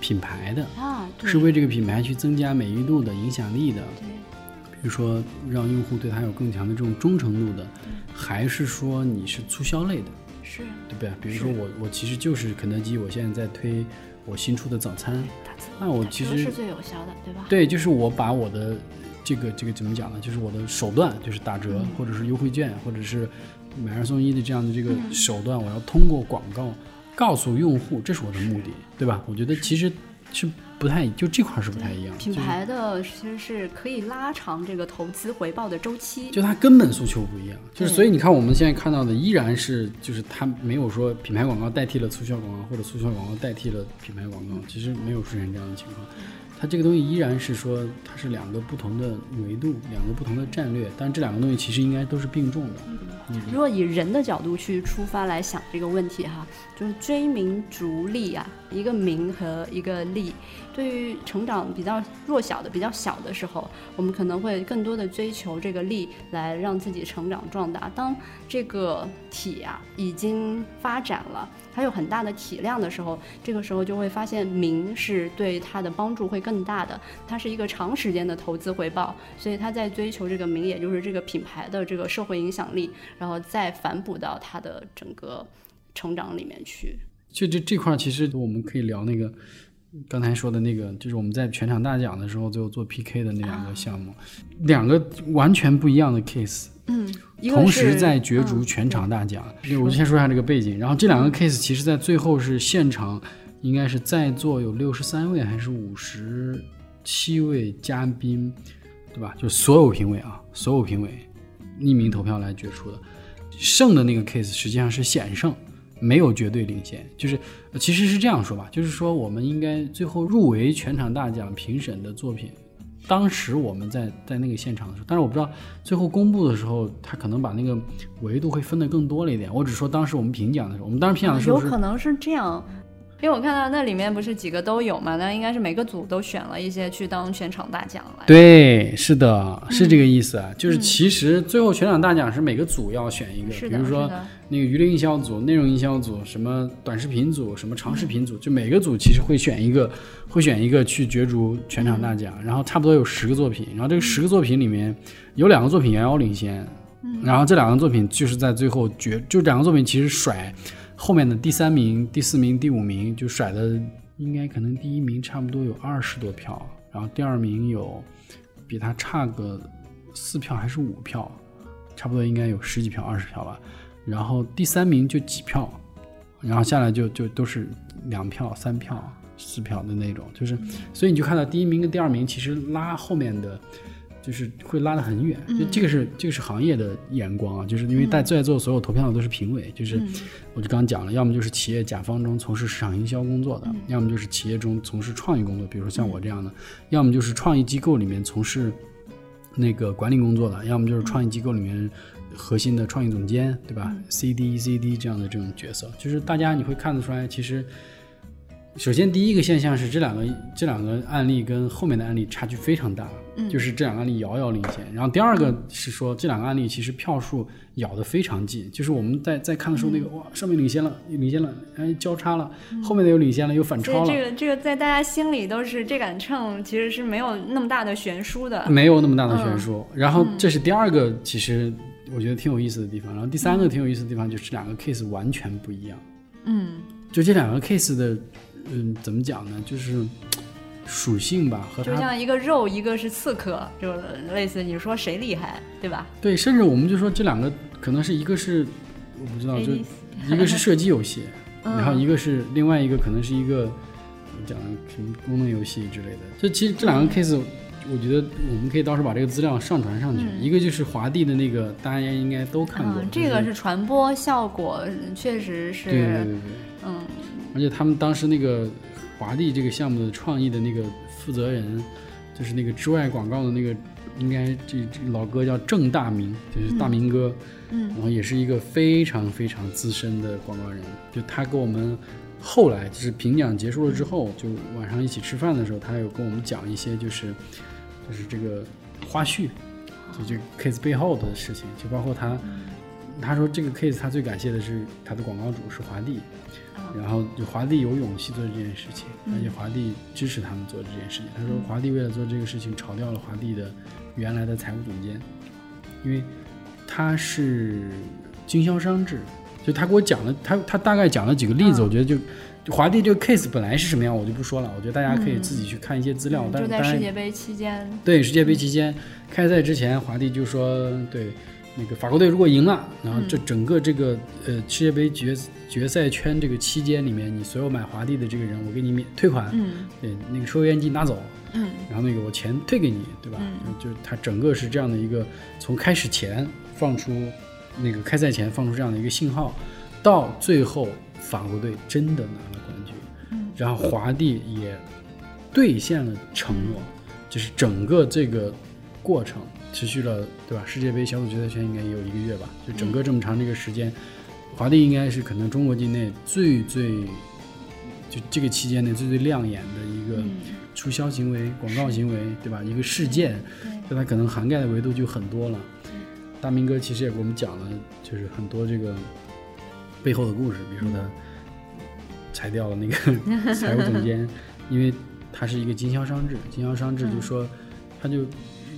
品牌的啊，是为这个品牌去增加美誉度的影响力的，比如说让用户对它有更强的这种忠诚度的，还是说你是促销类的，是。对不对？比如说我我其实就是肯德基，我现在在推我新出的早餐，那我其实是最有效的，对吧？对，就是我把我的这个这个怎么讲呢？就是我的手段，就是打折或者是优惠券，或者是买二送一的这样的这个手段，我要通过广告。告诉用户，这是我的目的，对吧？我觉得其实是不太，就这块是不太一样。品牌的其实是可以拉长这个投资回报的周期，就它根本诉求不一样。就是所以你看，我们现在看到的依然是，就是它没有说品牌广告代替了促销广告，或者促销广告代替了品牌广告，其实没有出现这样的情况。它这个东西依然是说，它是两个不同的维度，两个不同的战略，但这两个东西其实应该都是并重的。如果以人的角度去出发来想这个问题哈，就是追名逐利啊，一个名和一个利。对于成长比较弱小的、比较小的时候，我们可能会更多的追求这个利，来让自己成长壮大。当这个体啊已经发展了，它有很大的体量的时候，这个时候就会发现名是对它的帮助会更大的。它是一个长时间的投资回报，所以他在追求这个名，也就是这个品牌的这个社会影响力，然后再反哺到它的整个成长里面去。就这这块，其实我们可以聊那个。刚才说的那个，就是我们在全场大奖的时候，最后做 PK 的那两个项目，两个完全不一样的 case。嗯，同时在角逐全场大奖。我就先说一下这个背景，然后这两个 case 其实在最后是现场，应该是在座有六十三位还是五十七位嘉宾，对吧？就所有评委啊，所有评委匿名投票来决出的，胜的那个 case 实际上是险胜。没有绝对领先，就是其实是这样说吧，就是说我们应该最后入围全场大奖评审的作品，当时我们在在那个现场的时候，但是我不知道最后公布的时候，他可能把那个维度会分得更多了一点。我只说当时我们评奖的时候，我们当时评奖的时候有可能是这样。因为我看到那里面不是几个都有嘛，那应该是每个组都选了一些去当全场大奖了。对，是的，是这个意思。就是其实最后全场大奖是每个组要选一个，比如说那个娱乐营销组、内容营销组、什么短视频组、什么长视频组，就每个组其实会选一个，会选一个去角逐全场大奖。然后差不多有十个作品，然后这个十个作品里面有两个作品遥遥领先，然后这两个作品就是在最后决，就两个作品其实甩。后面的第三名、第四名、第五名就甩的，应该可能第一名差不多有二十多票，然后第二名有比他差个四票还是五票，差不多应该有十几票、二十票吧。然后第三名就几票，然后下来就就都是两票、三票、四票的那种，就是所以你就看到第一名跟第二名其实拉后面的。就是会拉得很远，就这个是这个是行业的眼光啊，就是因为在在座所有投票的都是评委，就是我就刚刚讲了，要么就是企业甲方中从事市场营销工作的，要么就是企业中从事创意工作，比如说像我这样的，要么就是创意机构里面从事那个管理工作的，要么就是创意机构里面核心的创意总监，对吧？C D E C D 这样的这种角色，就是大家你会看得出来，其实。首先，第一个现象是这两个这两个案例跟后面的案例差距非常大，嗯，就是这两个案例遥遥领先。然后第二个是说这两个案例其实票数咬得非常近，就是我们在在看的时候那个哇上面领先了，领先了，哎交叉了，后面的又领先了，又反超了。这个这个在大家心里都是这杆秤其实是没有那么大的悬殊的，没有那么大的悬殊。然后这是第二个，其实我觉得挺有意思的地方。然后第三个挺有意思的地方就是两个 case 完全不一样，嗯，就这两个 case 的。嗯，怎么讲呢？就是 属性吧，和就像一个肉，一个是刺客，就类似你说谁厉害，对吧？对，甚至我们就说这两个可能是一个是 我不知道，就一个是射击游戏，然后一个是另外一个可能是一个讲什么功能游戏之类的。就其实这两个 case，我觉得我们可以到时候把这个资料上传上去。一个就是华帝的那个，大家应该都看过。这个是传播效果，确实是。对对对对。嗯。而且他们当时那个华帝这个项目的创意的那个负责人，就是那个之外广告的那个，应该这这老哥叫郑大明，就是大明哥，嗯，然后也是一个非常非常资深的广告人，就他跟我们后来就是评奖结束了之后，就晚上一起吃饭的时候，他有跟我们讲一些就是就是这个花絮，就这个 case 背后的事情，就包括他他说这个 case 他最感谢的是他的广告主是华帝。然后就华帝有勇气做这件事情，而且华帝支持他们做这件事情。他说华帝为了做这个事情炒掉了华帝的原来的财务总监，因为他是经销商制。就他给我讲了，他他大概讲了几个例子，我觉得就华帝这个 case 本来是什么样，我就不说了。我觉得大家可以自己去看一些资料。就在世界杯期间。对世界杯期间开赛之前，华帝就说对。那个法国队如果赢了，然后这整个这个呃世界杯决决赛圈这个期间里面，你所有买华帝的这个人，我给你免退款，嗯，对，那个收烟机拿走，嗯，然后那个我钱退给你，对吧？就是他整个是这样的一个，从开始前放出那个开赛前放出这样的一个信号，到最后法国队真的拿了冠军，嗯，然后华帝也兑现了承诺，就是整个这个过程。持续了，对吧？世界杯小组决赛圈应该也有一个月吧，就整个这么长这个时间，华帝应该是可能中国境内最最，就这个期间内最最亮眼的一个促销行为、广告行为，对吧？一个事件，就它可能涵盖的维度就很多了。大明哥其实也给我们讲了，就是很多这个背后的故事，比如说他裁掉了那个 财务总监，因为他是一个经销商制，经销商制就说他就。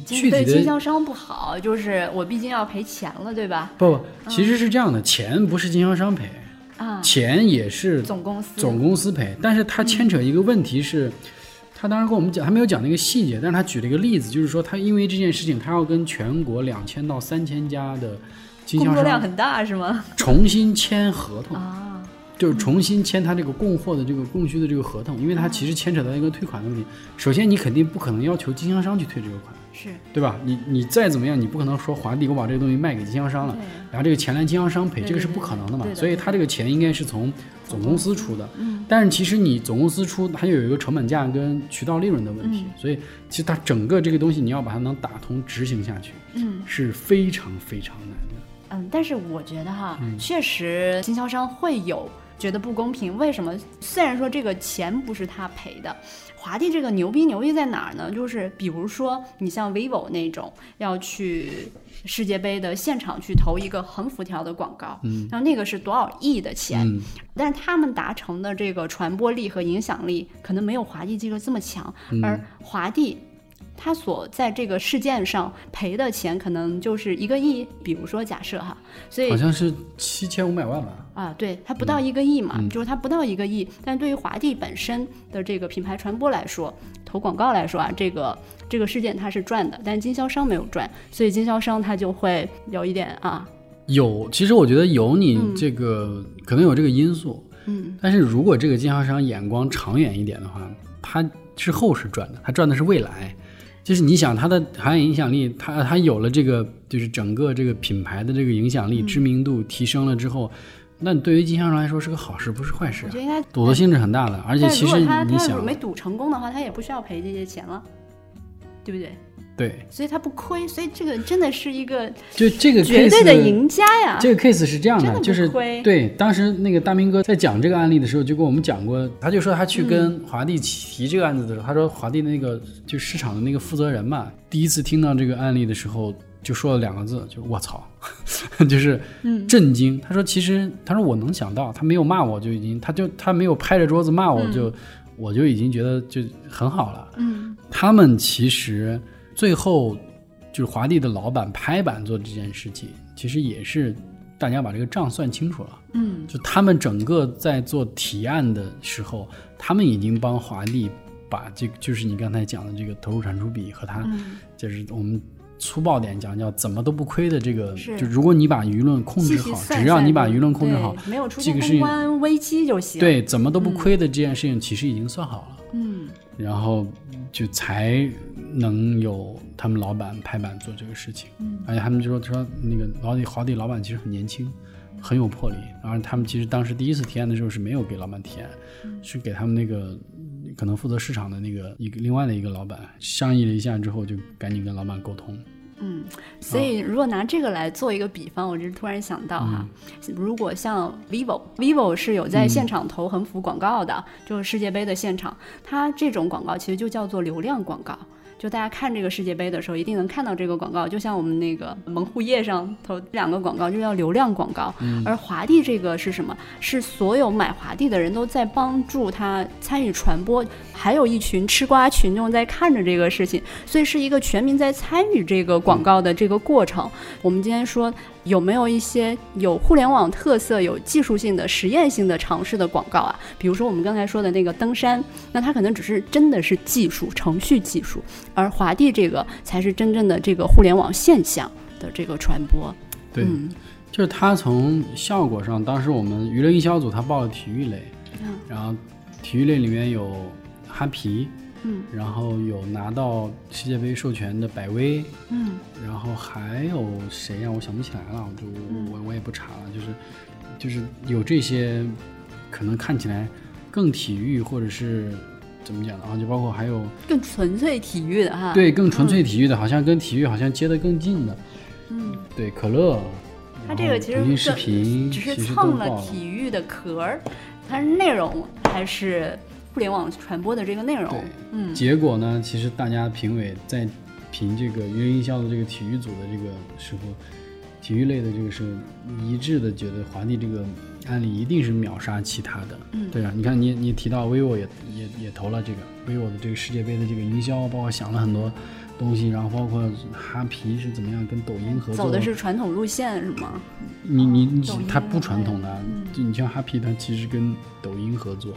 对经销商不好，就是我毕竟要赔钱了，对吧？不不，其实是这样的，钱不是经销商赔啊，钱也是总公司总公司赔。但是他牵扯一个问题是，他当时跟我们讲，还没有讲那个细节，但是他举了一个例子，就是说他因为这件事情，他要跟全国两千到三千家的经销商，工作量很大是吗？重新签合同啊。就是重新签他这个供货的这个供需的这个合同，因为他其实牵扯到一个退款的问题。首先，你肯定不可能要求经销商去退这个款，是对吧？你你再怎么样，你不可能说华帝我把这个东西卖给经销商了，然后这个钱来经销商赔，这个是不可能的嘛。所以他这个钱应该是从总公司出的。嗯。但是其实你总公司出，它又有一个成本价跟渠道利润的问题，所以其实它整个这个东西你要把它能打通执行下去，嗯，是非常非常难的。嗯，但是我觉得哈，确实经销商会有。觉得不公平，为什么？虽然说这个钱不是他赔的，华帝这个牛逼牛逼在哪儿呢？就是比如说你像 vivo 那种要去世界杯的现场去投一个横幅条的广告，嗯，然后那个是多少亿的钱，嗯，但是他们达成的这个传播力和影响力可能没有华帝这个这么强，而华帝。他所在这个事件上赔的钱可能就是一个亿，比如说假设哈，所以好像是七千五百万吧。啊，对，它不到一个亿嘛，就是它不到一个亿，但对于华帝本身的这个品牌传播来说，投广告来说啊，这个这个事件它是赚的，但经销商没有赚，所以经销商他就会有一点啊。有，其实我觉得有你这个可能有这个因素，嗯，但是如果这个经销商眼光长远一点的话，他之后是赚的，他赚的是未来。就是你想他的行业影响力，他他有了这个，就是整个这个品牌的这个影响力、知名度提升了之后，那对于经销商来说是个好事，不是坏事。我觉得应该赌的性质很大的，而且其实你想，没赌成功的话，他也不需要赔这些钱了，对不对？对，所以他不亏，所以这个真的是一个就这个绝对的赢家呀。这个 case 是这样的，就是对，当时那个大明哥在讲这个案例的时候，就跟我们讲过，他就说他去跟华帝提这个案子的时候，他说华帝那个就市场的那个负责人嘛，第一次听到这个案例的时候，就说了两个字，就我操，就是震惊。他说其实他说我能想到，他没有骂我就已经，他就他没有拍着桌子骂我就，我就已经觉得就很好了。嗯，他们其实。最后，就是华帝的老板拍板做这件事情，其实也是大家把这个账算清楚了。嗯，就他们整个在做提案的时候，他们已经帮华帝把这个，就是你刚才讲的这个投入产出比和他，就是我们粗暴点讲叫怎么都不亏的这个，就如果你把舆论控制好，只要你把舆论控制好，没有出现公关危机就行。对，怎么都不亏的这件事情，其实已经算好了。嗯，然后就才。能有他们老板拍板做这个事情，嗯，而且他们就说说那个老底好底老板其实很年轻，很有魄力。然后他们其实当时第一次提案的时候是没有给老板提案，是给他们那个可能负责市场的那个一个另外的一个老板商议了一下之后，就赶紧跟老板沟通。嗯，所以如果拿这个来做一个比方，我就突然想到哈，如果像 vivo，vivo 是有在现场投横幅广告的，就是世界杯的现场，它这种广告其实就叫做流量广告。就大家看这个世界杯的时候，一定能看到这个广告，就像我们那个门户页上投两个广告，就叫流量广告。而华帝这个是什么？是所有买华帝的人都在帮助他参与传播，还有一群吃瓜群众在看着这个事情，所以是一个全民在参与这个广告的这个过程。我们今天说。有没有一些有互联网特色、有技术性的、实验性的尝试的广告啊？比如说我们刚才说的那个登山，那它可能只是真的是技术、程序技术，而华帝这个才是真正的这个互联网现象的这个传播。对，就是它从效果上，当时我们娱乐营销组它报了体育类，然后体育类里面有哈皮。嗯，然后有拿到世界杯授权的百威，嗯，然后还有谁呀？我想不起来了，我就我我也不查了，就是就是有这些可能看起来更体育或者是怎么讲的啊？就包括还有更纯粹体育的哈，对，更纯粹体育的，好像跟体育好像接得更近的，嗯，对，可乐，它这个其实视频只是蹭了体育的壳儿，它是内容还是？互联网传播的这个内容，嗯，结果呢？其实大家评委在评这个娱乐营销的这个体育组的这个时候，体育类的这个时候一致的，觉得华帝这个案例一定是秒杀其他的。嗯，对啊，你看你你提到 vivo 也也也投了这个 vivo 的这个世界杯的这个营销，包括想了很多东西，然后包括哈皮是怎么样跟抖音合作，走的是传统路线是吗？你你你，它不传统的，就你像哈皮，它其实跟抖音合作。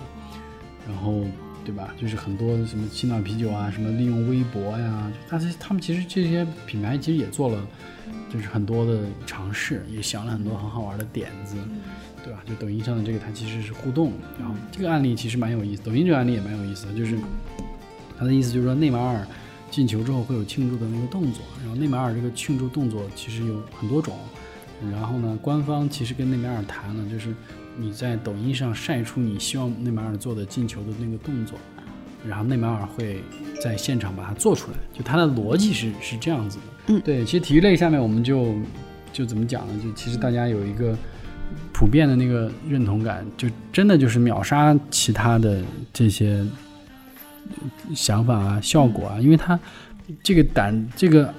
然后，对吧？就是很多什么青岛啤酒啊，什么利用微博呀，但是他们其实这些品牌其实也做了，就是很多的尝试，也想了很多很好玩的点子，对吧？就抖音上的这个，它其实是互动。然后这个案例其实蛮有意思，抖音这个案例也蛮有意思的，就是他的意思就是说内马尔进球之后会有庆祝的那个动作，然后内马尔这个庆祝动作其实有很多种，然后呢，官方其实跟内马尔谈了，就是。你在抖音上晒出你希望内马尔做的进球的那个动作，然后内马尔会在现场把它做出来，就它的逻辑是是这样子的。嗯，对，其实体育类下面我们就就怎么讲呢？就其实大家有一个普遍的那个认同感，就真的就是秒杀其他的这些想法啊、效果啊，因为它这个胆这个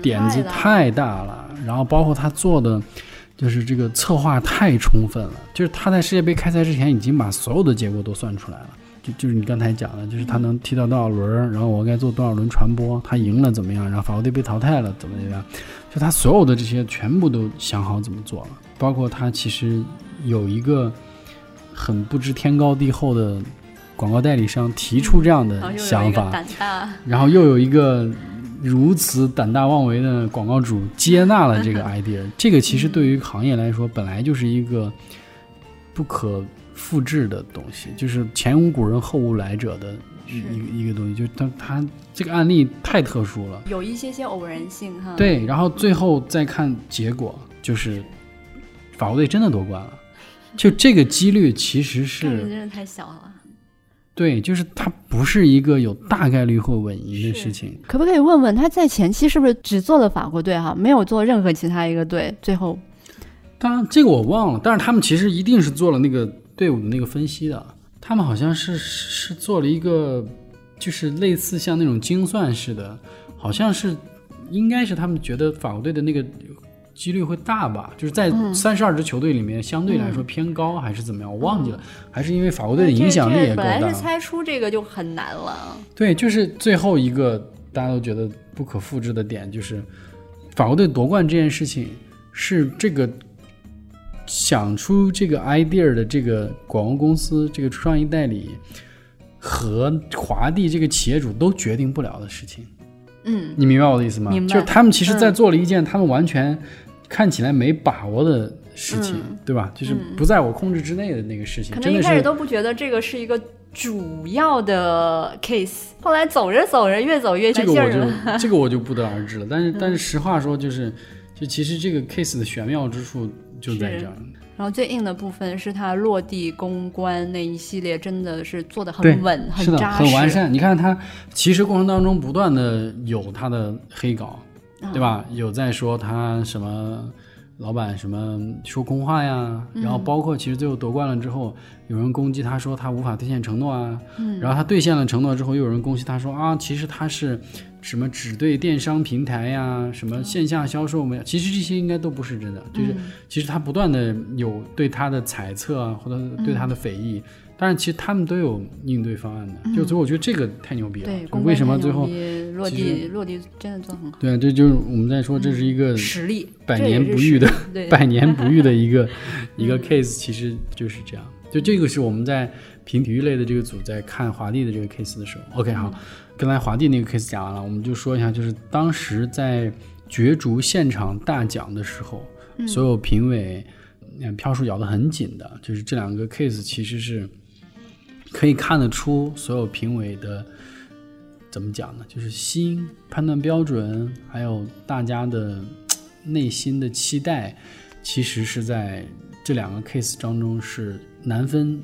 点子太大了，然后包括他做的。就是这个策划太充分了，就是他在世界杯开赛之前已经把所有的结果都算出来了，就就是你刚才讲的，就是他能踢到多少轮，然后我该做多少轮传播，他赢了怎么样，然后法国队被淘汰了怎么怎么样，就他所有的这些全部都想好怎么做了，包括他其实有一个很不知天高地厚的广告代理商提出这样的想法，然后又有一个。如此胆大妄为的广告主接纳了这个 idea，这个其实对于行业来说本来就是一个不可复制的东西，就是前无古人后无来者的一一个东西，就他他这个案例太特殊了，有一些些偶然性哈。对，然后最后再看结果，就是法国队真的夺冠了，就这个几率其实是真的太小了。对，就是它不是一个有大概率会稳赢的事情。可不可以问问他在前期是不是只做了法国队哈，没有做任何其他一个队？最后，当然这个我忘了，但是他们其实一定是做了那个队伍的那个分析的。他们好像是是做了一个，就是类似像那种精算似的，好像是应该是他们觉得法国队的那个。几率会大吧？就是在三十二支球队里面，相对来说偏高，还是怎么样？我忘记了，还是因为法国队的影响力也够大。本来是猜出这个就很难了。对，就是最后一个大家都觉得不可复制的点，就是法国队夺冠这件事情是这个想出这个 idea 的这个广告公司、这个创意代理和华帝这个企业主都决定不了的事情。嗯，你明白我的意思吗？就是他们其实，在做了一件他们完全看起来没把握的事情，对吧？就是不在我控制之内的那个事情。可能一开始都不觉得这个是一个主要的 case，后来走着走着越走越这个我就 这个我就不得而知了。但是但是实话说，就是就其实这个 case 的玄妙之处就在这儿。然后最硬的部分是它落地公关那一系列，真的是做的很稳，很扎实，很完善。你看它其实过程当中不断的有它的黑稿，对吧？有在说他什么老板什么说空话呀，然后包括其实最后夺冠了之后，有人攻击他说他无法兑现承诺啊，然后他兑现了承诺之后，又有人攻击他说啊，其实他是。什么只对电商平台呀，什么线下销售没有？其实这些应该都不是真的，就是其实他不断的有对他的猜测啊，或者对他的非议，但是其实他们都有应对方案的。就所以我觉得这个太牛逼了。对，为什么最后落地落地真的做很好？对啊，这就是我们在说这是一个实力，百年不遇的 百年不遇的一个 一个 case，其实就是这样。就这个是我们在评体育类的这个组在看华帝的这个 case 的时候，OK 好。刚才华帝那个 case 讲完了，我们就说一下，就是当时在角逐现场大奖的时候，所有评委票数咬得很紧的，就是这两个 case 其实是可以看得出所有评委的怎么讲呢？就是心判断标准，还有大家的内心的期待，其实是在这两个 case 当中是难分。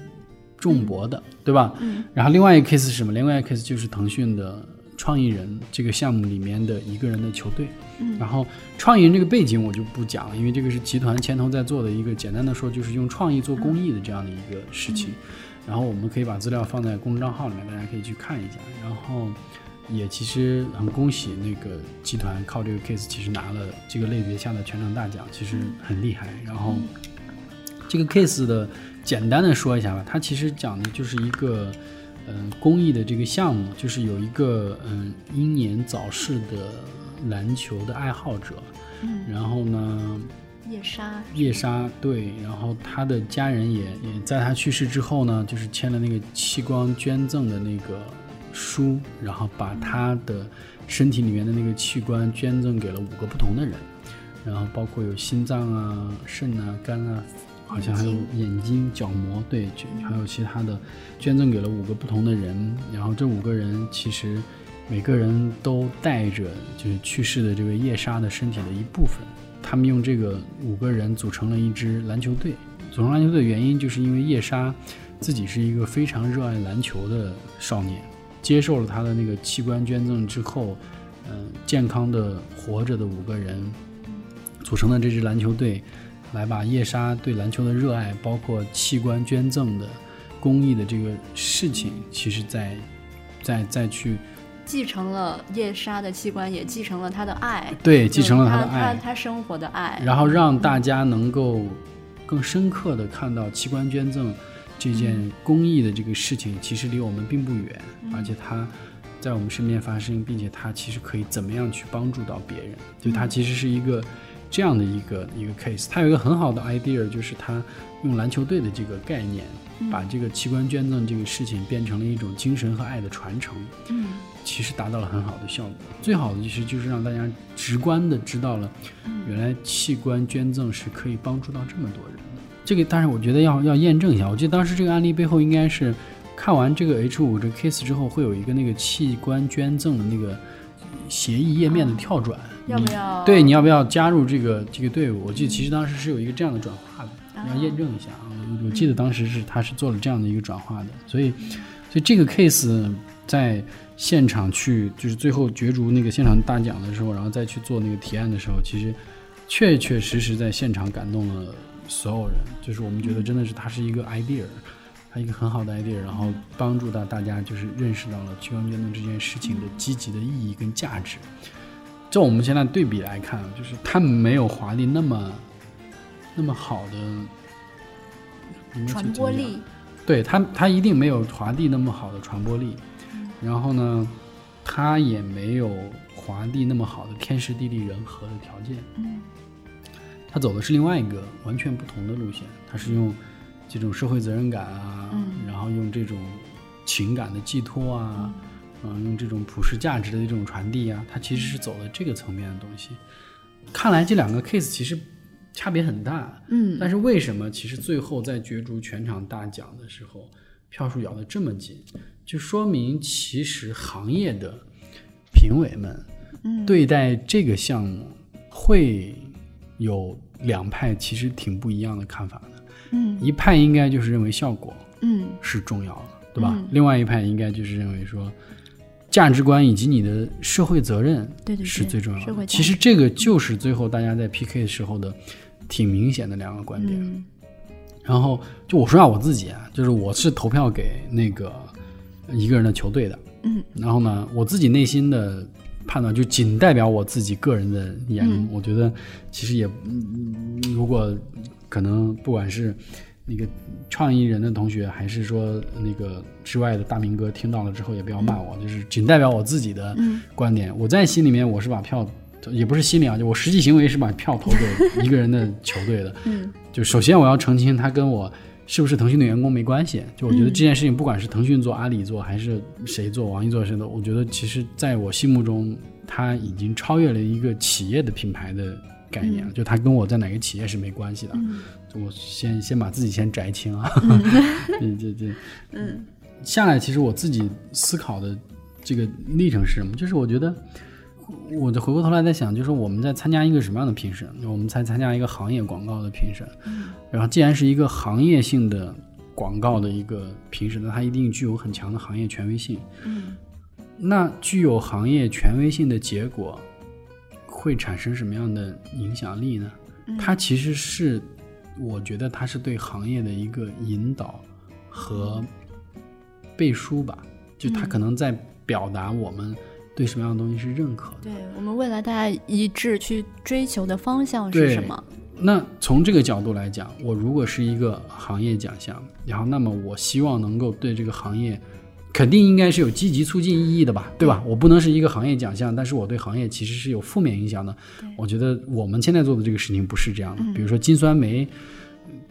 众博的，对吧？嗯。然后另外一个 case 是什么？另外一个 case 就是腾讯的创意人这个项目里面的一个人的球队。嗯。然后创意人这个背景我就不讲了，因为这个是集团牵头在做的一个，简单的说就是用创意做公益的这样的一个事情。然后我们可以把资料放在公众账号里面，大家可以去看一下。然后也其实很恭喜那个集团靠这个 case 其实拿了这个类别下的全场大奖，其实很厉害。然后这个 case 的。简单的说一下吧，它其实讲的就是一个，嗯，公益的这个项目，就是有一个嗯英年早逝的篮球的爱好者，嗯，然后呢，夜莎，夜莎对，然后他的家人也也在他去世之后呢，就是签了那个器官捐赠的那个书，然后把他的身体里面的那个器官捐赠给了五个不同的人，然后包括有心脏啊、肾啊、肝啊。好像还有眼睛、角膜，对，还有其他的，捐赠给了五个不同的人。然后这五个人其实每个人都带着就是去世的这个叶莎的身体的一部分。他们用这个五个人组成了一支篮球队。组成篮球队的原因就是因为叶莎自己是一个非常热爱篮球的少年，接受了他的那个器官捐赠之后，嗯，健康的活着的五个人组成的这支篮球队。来把叶莎对篮球的热爱，包括器官捐赠的公益的这个事情，其实在在再去继承了叶莎的器官，也继承了他的爱，对，继承了他的爱，他生活的爱，然后让大家能够更深刻的看到器官捐赠这件公益的这个事情，其实离我们并不远，而且它在我们身边发生，并且它其实可以怎么样去帮助到别人，就它其实是一个。这样的一个一个 case，他有一个很好的 idea，就是他用篮球队的这个概念，把这个器官捐赠这个事情变成了一种精神和爱的传承。嗯，其实达到了很好的效果。最好的其实就是让大家直观的知道了，原来器官捐赠是可以帮助到这么多人的。这个，但是我觉得要要验证一下。我记得当时这个案例背后应该是看完这个 H 五这个 case 之后，会有一个那个器官捐赠的那个协议页面的跳转。要不要？对，你要不要加入这个这个队伍？我记得其实当时是有一个这样的转化的，要验证一下啊。我记得当时是他是做了这样的一个转化的，所以所以这个 case 在现场去，就是最后角逐那个现场大奖的时候，然后再去做那个提案的时候，其实确确实实在现场感动了所有人。就是我们觉得真的是它是一个 idea，它一个很好的 idea，然后帮助到大家就是认识到了屈光运动这件事情的积极的意义跟价值。照我们现在对比来看，就是它没有华丽那么那么好的传播力，对它它一定没有华帝那么好的传播力。然后呢，它也没有华帝那么好的天时地利人和的条件。嗯，他走的是另外一个完全不同的路线，他是用这种社会责任感啊，然后用这种情感的寄托啊，嗯，用这种普世价值的这种传递啊，它其实是走了这个层面的东西。看来这两个 case 其实差别很大。嗯，但是为什么其实最后在角逐全场大奖的时候，票数咬得这么紧？就说明，其实行业的评委们对待这个项目会有两派，其实挺不一样的看法的。嗯，一派应该就是认为效果嗯是重要的，对吧？另外一派应该就是认为说价值观以及你的社会责任对对是最重要的。其实这个就是最后大家在 PK 的时候的挺明显的两个观点。然后就我说下我自己啊，就是我是投票给那个。一个人的球队的，嗯，然后呢，我自己内心的判断就仅代表我自己个人的言论。我觉得其实也，如果可能，不管是那个创意人的同学，还是说那个之外的大明哥听到了之后，也不要骂我，就是仅代表我自己的观点。我在心里面我是把票，也不是心里啊，就我实际行为是把票投给一个人的球队的。嗯，就首先我要澄清，他跟我。是不是腾讯的员工没关系？就我觉得这件事情，不管是腾讯做、阿里做，还是谁做、网易做谁的，我觉得其实在我心目中，他已经超越了一个企业的品牌的概念了。就它跟我在哪个企业是没关系的。我先先把自己先摘清啊。这，这这嗯，下来其实我自己思考的这个历程是什么？就是我觉得。我就回过头来在想，就是我们在参加一个什么样的评审？我们在参加一个行业广告的评审。然后，既然是一个行业性的广告的一个评审，那它一定具有很强的行业权威性。嗯。那具有行业权威性的结果，会产生什么样的影响力呢？它其实是，我觉得它是对行业的一个引导和背书吧。就它可能在表达我们。对什么样的东西是认可的？对我们未来大家一致去追求的方向是什么？那从这个角度来讲，我如果是一个行业奖项，然后那么我希望能够对这个行业，肯定应该是有积极促进意义的吧，对吧？我不能是一个行业奖项，但是我对行业其实是有负面影响的。我觉得我们现在做的这个事情不是这样的。比如说金酸梅，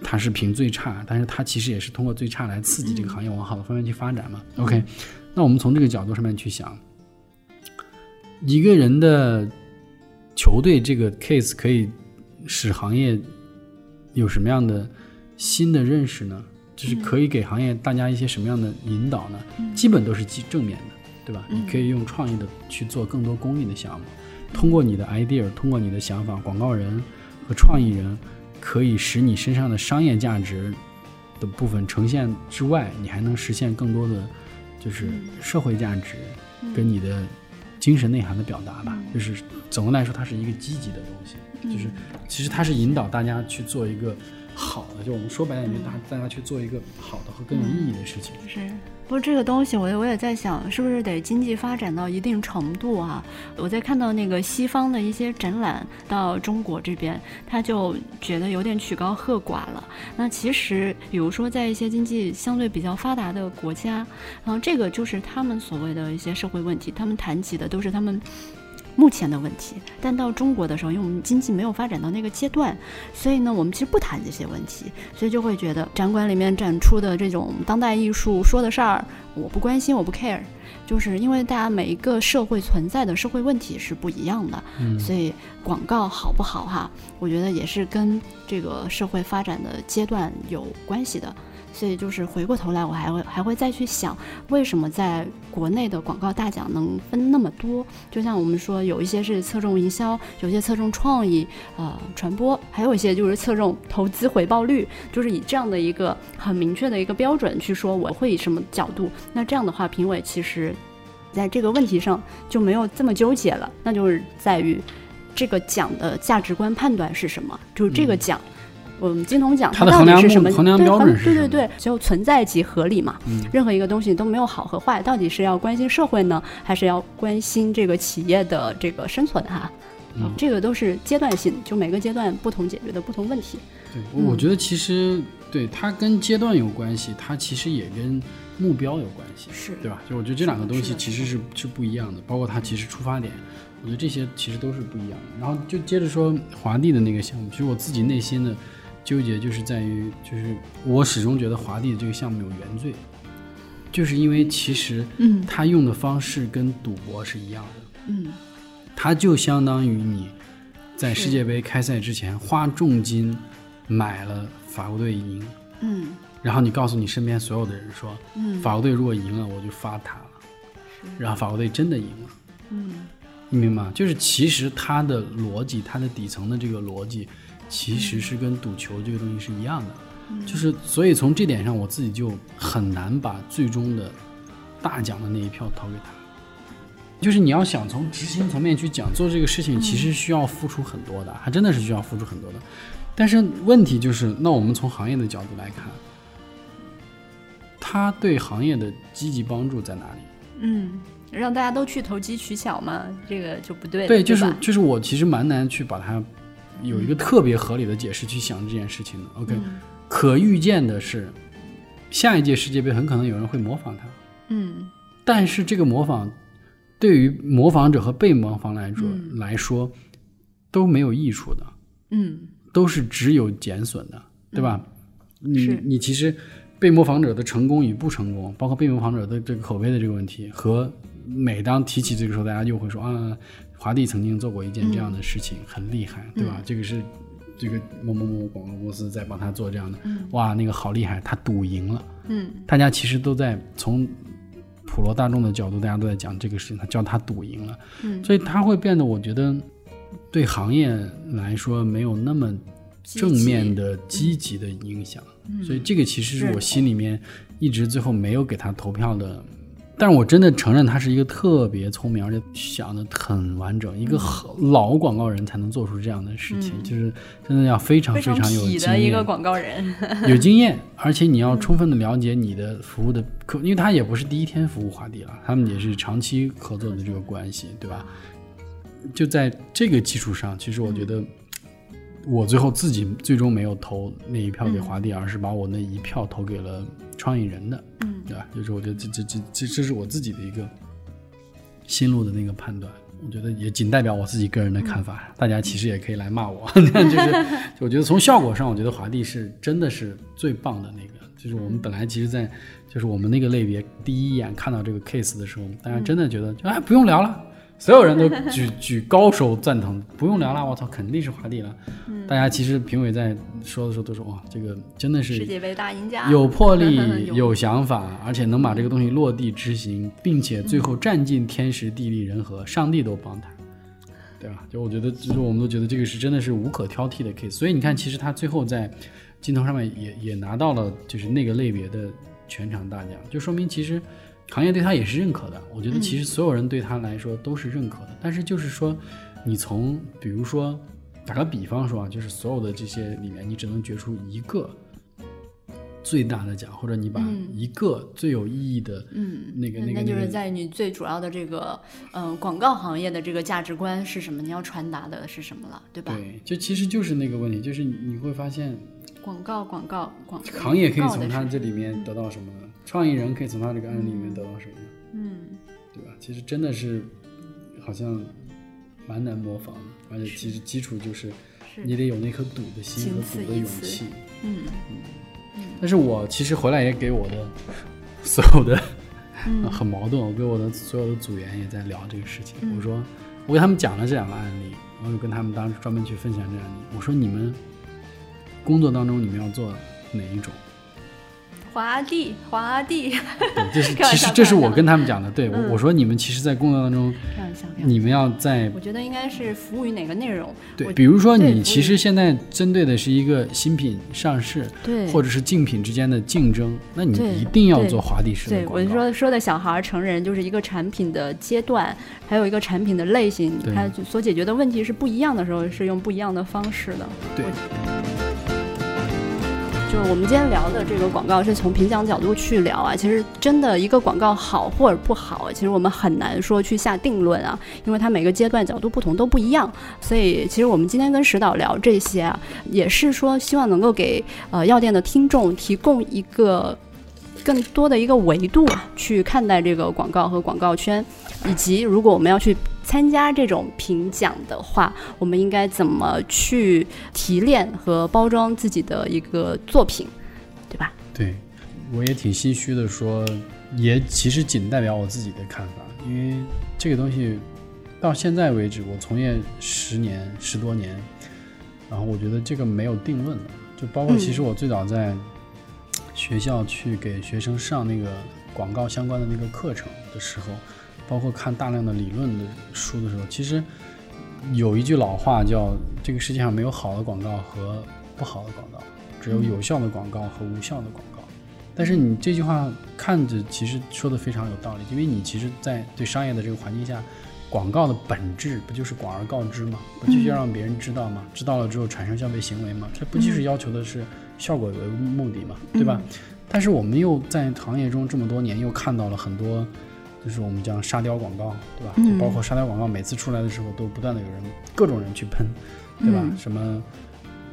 它是评最差，但是它其实也是通过最差来刺激这个行业往好的方面去发展嘛。OK，那我们从这个角度上面去想。一个人的球队这个 case 可以使行业有什么样的新的认识呢？就是可以给行业大家一些什么样的引导呢？基本都是正正面的，对吧？你可以用创意的去做更多公益的项目，通过你的 idea，通过你的想法，广告人和创意人可以使你身上的商业价值的部分呈现之外，你还能实现更多的就是社会价值跟你的。精神内涵的表达吧，就是总的来说，它是一个积极的东西，就是其实它是引导大家去做一个好的，就我们说白了，就大大家去做一个好的和更有意义的事情。是。不过这个东西，我我也在想，是不是得经济发展到一定程度啊？我在看到那个西方的一些展览到中国这边，他就觉得有点曲高和寡了。那其实，比如说在一些经济相对比较发达的国家，然后这个就是他们所谓的一些社会问题，他们谈及的都是他们。目前的问题，但到中国的时候，因为我们经济没有发展到那个阶段，所以呢，我们其实不谈这些问题，所以就会觉得展馆里面展出的这种当代艺术说的事儿，我不关心，我不 care，就是因为大家每一个社会存在的社会问题是不一样的，所以广告好不好哈，我觉得也是跟这个社会发展的阶段有关系的。所以就是回过头来，我还会还会再去想，为什么在国内的广告大奖能分那么多？就像我们说，有一些是侧重营销，有些侧重创意，呃，传播，还有一些就是侧重投资回报率，就是以这样的一个很明确的一个标准去说，我会以什么角度？那这样的话，评委其实在这个问题上就没有这么纠结了，那就是在于这个奖的价值观判断是什么？就是这个奖。嗯，金童奖它到底是什么？衡量标准是对对对，就存在即合理嘛。任何一个东西都没有好和坏，到底是要关心社会呢，还是要关心这个企业的这个生存哈？嗯，这个都是阶段性，就每个阶段不同解决的不同问题。对，我觉得其实对它跟阶段有关系，它其实也跟目标有关系，是对吧？就我觉得这两个东西其实是是不一样的，包括它其实出发点，我觉得这些其实都是不一样的。然后就接着说华帝的那个项目，其实我自己内心的。纠结就是在于，就是我始终觉得华帝的这个项目有原罪，就是因为其实，嗯，他用的方式跟赌博是一样的，嗯，他就相当于你在世界杯开赛之前花重金买了法国队赢，嗯，然后你告诉你身边所有的人说，嗯，法国队如果赢了我就发塔了，然后法国队真的赢了，嗯，你明白吗？就是其实他的逻辑，他的底层的这个逻辑。其实是跟赌球这个东西是一样的，就是所以从这点上，我自己就很难把最终的大奖的那一票投给他。就是你要想从执行层面去讲，做这个事情其实需要付出很多的，还真的是需要付出很多的。但是问题就是，那我们从行业的角度来看，他对行业的积极帮助在哪里？嗯，让大家都去投机取巧嘛，这个就不对。对，就是就是我其实蛮难去把它。有一个特别合理的解释去想这件事情的。OK，可预见的是，下一届世界杯很可能有人会模仿他。嗯，但是这个模仿对于模仿者和被模仿来说来说都没有益处的。嗯，都是只有减损的，对吧？你你其实被模仿者的成功与不成功，包括被模仿者的这个口碑的这个问题，和每当提起这个时候，大家就会说啊。华帝曾经做过一件这样的事情，很厉害，对吧？这个是这个某某某广告公司在帮他做这样的，哇，那个好厉害，他赌赢了。嗯，大家其实都在从普罗大众的角度，大家都在讲这个事情，他叫他赌赢了。嗯，所以他会变得，我觉得对行业来说没有那么正面的积极的影响。所以这个其实是我心里面一直最后没有给他投票的。但是我真的承认他是一个特别聪明，而且想的很完整，一个老广告人才能做出这样的事情，就是真的要非常非常有经验。的一个广告人，有经验，而且你要充分的了解你的服务的客，因为他也不是第一天服务华帝了，他们也是长期合作的这个关系，对吧？就在这个基础上，其实我觉得我最后自己最终没有投那一票给华帝，而是把我那一票投给了创意人的。对吧？就是我觉得这这这这这是我自己的一个心路的那个判断，我觉得也仅代表我自己个人的看法。大家其实也可以来骂我，就是我觉得从效果上，我觉得华帝是真的是最棒的那个。就是我们本来其实，在就是我们那个类别第一眼看到这个 case 的时候，大家真的觉得就哎不用聊了。所有人都举 举高手赞同，不用聊了，我操，肯定是华帝了。大家其实评委在说的时候都说，哇，这个真的是世界杯大赢家，有魄力，有想法，而且能把这个东西落地执行，并且最后占尽天时地利人和，上帝都帮他，对吧？就我觉得，就是我们都觉得这个是真的是无可挑剔的 case。所以你看，其实他最后在镜头上面也也拿到了就是那个类别的全场大奖，就说明其实。行业对他也是认可的，我觉得其实所有人对他来说都是认可的。但是就是说，你从比如说打个比方说啊，就是所有的这些里面，你只能决出一个最大的奖，或者你把一个最有意义的，嗯，那个那个，那就是在你最主要的这个，嗯，广告行业的这个价值观是什么？你要传达的是什么了，对吧？对，就其实就是那个问题，就是你会发现，广告广告广行业可以从它这里面得到什么？创意人可以从他这个案例里面得到什么？嗯，对吧？其实真的是好像蛮难模仿的，而且其实基础就是你得有那颗赌的心和赌的勇气。嗯嗯。但是我其实回来也给我的 所有的 很矛盾，我跟我的所有的组员也在聊这个事情。我说我给他们讲了这两个案例，我就跟他们当时专门去分享这案例。我说你们工作当中你们要做哪一种？华帝，华帝。对，这是 其实这是我跟他们讲的。对，我我说你们其实，在工作当中，你们要在，我觉得应该是服务于哪个内容？对，比如说你其实现在针对的是一个新品上市，对，或者是竞品之间的竞争，那你一定要做华帝式的广告。对，我就说说的小孩、成人，就是一个产品的阶段，还有一个产品的类型，它所解决的问题是不一样的时候，是用不一样的方式的。对。就是我们今天聊的这个广告是从评奖角度去聊啊，其实真的一个广告好或者不好，其实我们很难说去下定论啊，因为它每个阶段角度不同都不一样。所以其实我们今天跟石导聊这些啊，也是说希望能够给呃药店的听众提供一个更多的一个维度去看待这个广告和广告圈，以及如果我们要去。参加这种评奖的话，我们应该怎么去提炼和包装自己的一个作品，对吧？对，我也挺唏嘘的说，也其实仅代表我自己的看法，因为这个东西到现在为止，我从业十年十多年，然后我觉得这个没有定论的，就包括其实我最早在学校去给学生上那个广告相关的那个课程的时候。包括看大量的理论的书的时候，其实有一句老话叫“这个世界上没有好的广告和不好的广告，只有有效的广告和无效的广告”。但是你这句话看着其实说的非常有道理，因为你其实，在对商业的这个环境下，广告的本质不就是广而告之吗？不就是要让别人知道吗？知道了之后产生消费行为吗？这不就是要求的是效果为目的吗？对吧？但是我们又在行业中这么多年，又看到了很多。就是我们讲沙雕广告，对吧？就包括沙雕广告，每次出来的时候都不断的有人各种人去喷，对吧？什么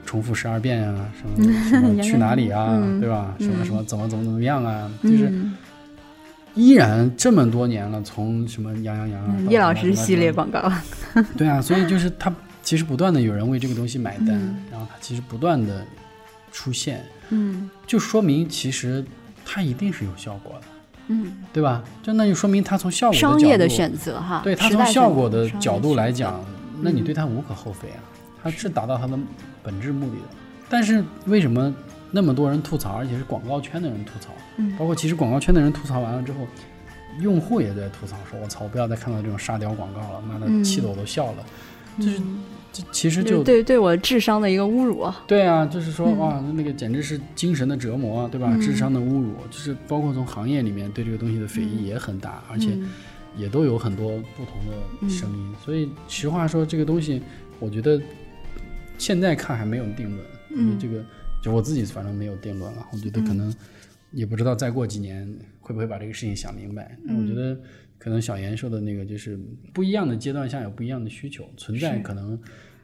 重复十二遍啊，什么什么去哪里啊，对吧？什么什么怎么怎么怎么样啊？就是依然这么多年了，从什么杨洋洋叶老师系列广告，对啊，所以就是他其实不断的有人为这个东西买单，然后他其实不断的出现，嗯，就说明其实它一定是有效果的。嗯，对吧？就那就说明他从效果商业的选择哈，对他从效果的角度来讲，那你对他无可厚非啊，他是达到他的本质目的的。但是为什么那么多人吐槽，而且是广告圈的人吐槽？嗯，包括其实广告圈的人吐槽完了之后，用户也在吐槽，说我操，不要再看到这种沙雕广告了，妈的，气得我都笑了，就是。这其实就对对我智商的一个侮辱。对啊，就是说哇，那个简直是精神的折磨，对吧？智商的侮辱，就是包括从行业里面对这个东西的非议也很大，而且也都有很多不同的声音。所以实话说，这个东西，我觉得现在看还没有定论。嗯，这个就我自己反正没有定论了。我觉得可能也不知道再过几年会不会把这个事情想明白。我觉得。可能小严说的那个就是不一样的阶段下有不一样的需求存在，可能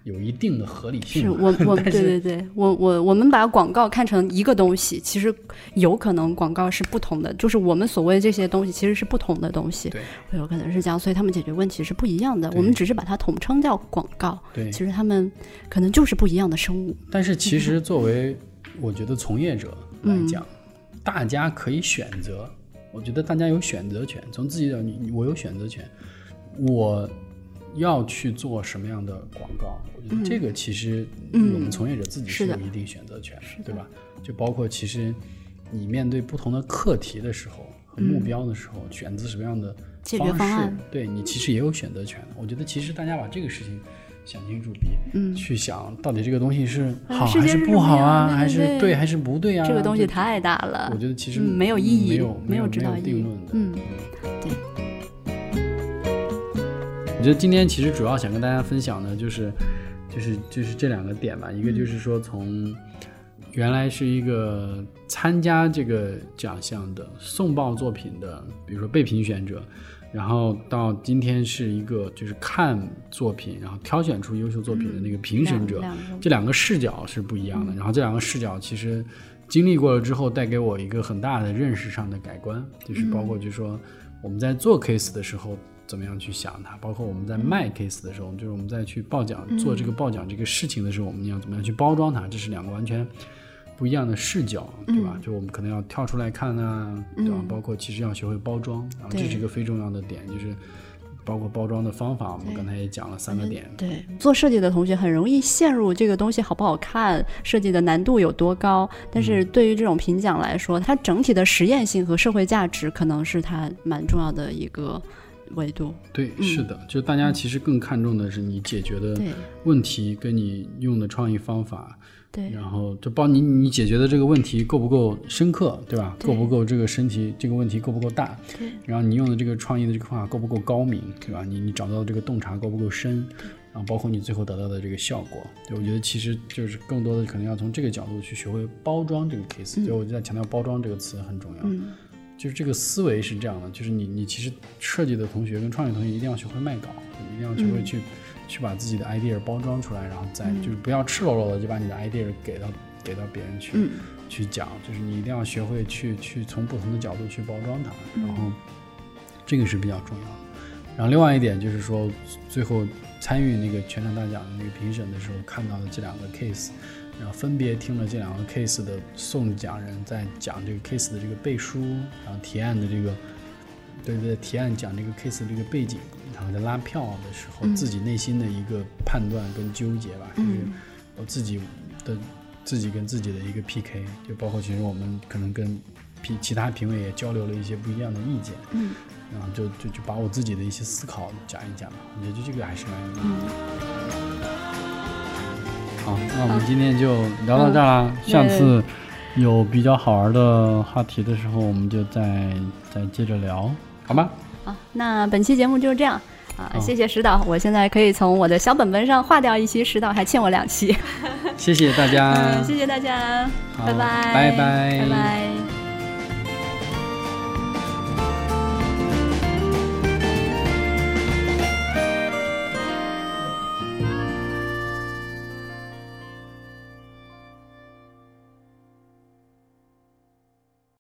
有一定的合理性。是我我对对对，我我我们把广告看成一个东西，其实有可能广告是不同的，就是我们所谓这些东西其实是不同的东西，对，有可能是这样，所以他们解决问题是不一样的。我们只是把它统称叫广告，对，其实他们可能就是不一样的生物。但是其实作为我觉得从业者来讲，大家可以选择。我觉得大家有选择权，从自己的你，我有选择权，我要去做什么样的广告？我觉得这个其实我们从业者自己是有一定选择权的，对吧？就包括其实你面对不同的课题的时候和目标的时候，选择什么样的方式，对你其实也有选择权。我觉得其实大家把这个事情。想清楚，比嗯去想到底这个东西是好还是不好啊，还是对还是不对啊？这个东西太大了，我觉得其实没有意义，没有没有指导意义。嗯，对。我觉得今天其实主要想跟大家分享的就是，就是就是这两个点吧。一个就是说，从原来是一个参加这个奖项的送报作品的，比如说被评选者。然后到今天是一个就是看作品，然后挑选出优秀作品的那个评审者，这两个视角是不一样的。然后这两个视角其实经历过了之后，带给我一个很大的认识上的改观，就是包括就是说我们在做 case 的时候怎么样去想它，包括我们在卖 case 的时候，就是我们在去报奖做这个报奖这个事情的时候，我们要怎么样去包装它，这是两个完全。不一样的视角，对吧？就我们可能要跳出来看啊，对吧？包括其实要学会包装，然后这是一个非重要的点，就是包括包装的方法，我们刚才也讲了三个点。对，做设计的同学很容易陷入这个东西好不好看，设计的难度有多高。但是对于这种评奖来说，它整体的实验性和社会价值可能是它蛮重要的一个维度。对，是的，就大家其实更看重的是你解决的问题跟你用的创意方法。对，然后就帮你你解决的这个问题够不够深刻，对吧？够不够这个身体这个问题够不够大？对。然后你用的这个创意的这个方法够不够高明，对吧？你你找到的这个洞察够不够深？然后包括你最后得到的这个效果，对我觉得其实就是更多的可能要从这个角度去学会包装这个 case。所以我就在强调包装这个词很重要。嗯。就是这个思维是这样的，就是你你其实设计的同学跟创意同学一定要学会卖稿，一定要学会去。去把自己的 idea 包装出来，然后再就是不要赤裸裸的就把你的 idea 给到给到别人去去讲，就是你一定要学会去去从不同的角度去包装它，然后这个是比较重要的。然后另外一点就是说，最后参与那个全场大奖的那个评审的时候看到的这两个 case，然后分别听了这两个 case 的送奖人在讲这个 case 的这个背书，然后提案的这个对对提案讲这个 case 的这个背景。然后在拉票的时候，自己内心的一个判断跟纠结吧，就是我自己的自己跟自己的一个 PK，就包括其实我们可能跟评其他评委也交流了一些不一样的意见，嗯，然后就就就把我自己的一些思考讲一讲吧，我觉得这个还是蛮有意义的。好，那我们今天就聊到这儿啦，下次有比较好玩的话题的时候，我们就再再接着聊，好吗？好，那本期节目就是这样啊！谢谢石导，我现在可以从我的小本本上划掉一期，石导还欠我两期。谢谢大家，谢谢大家，拜拜，拜拜，拜拜。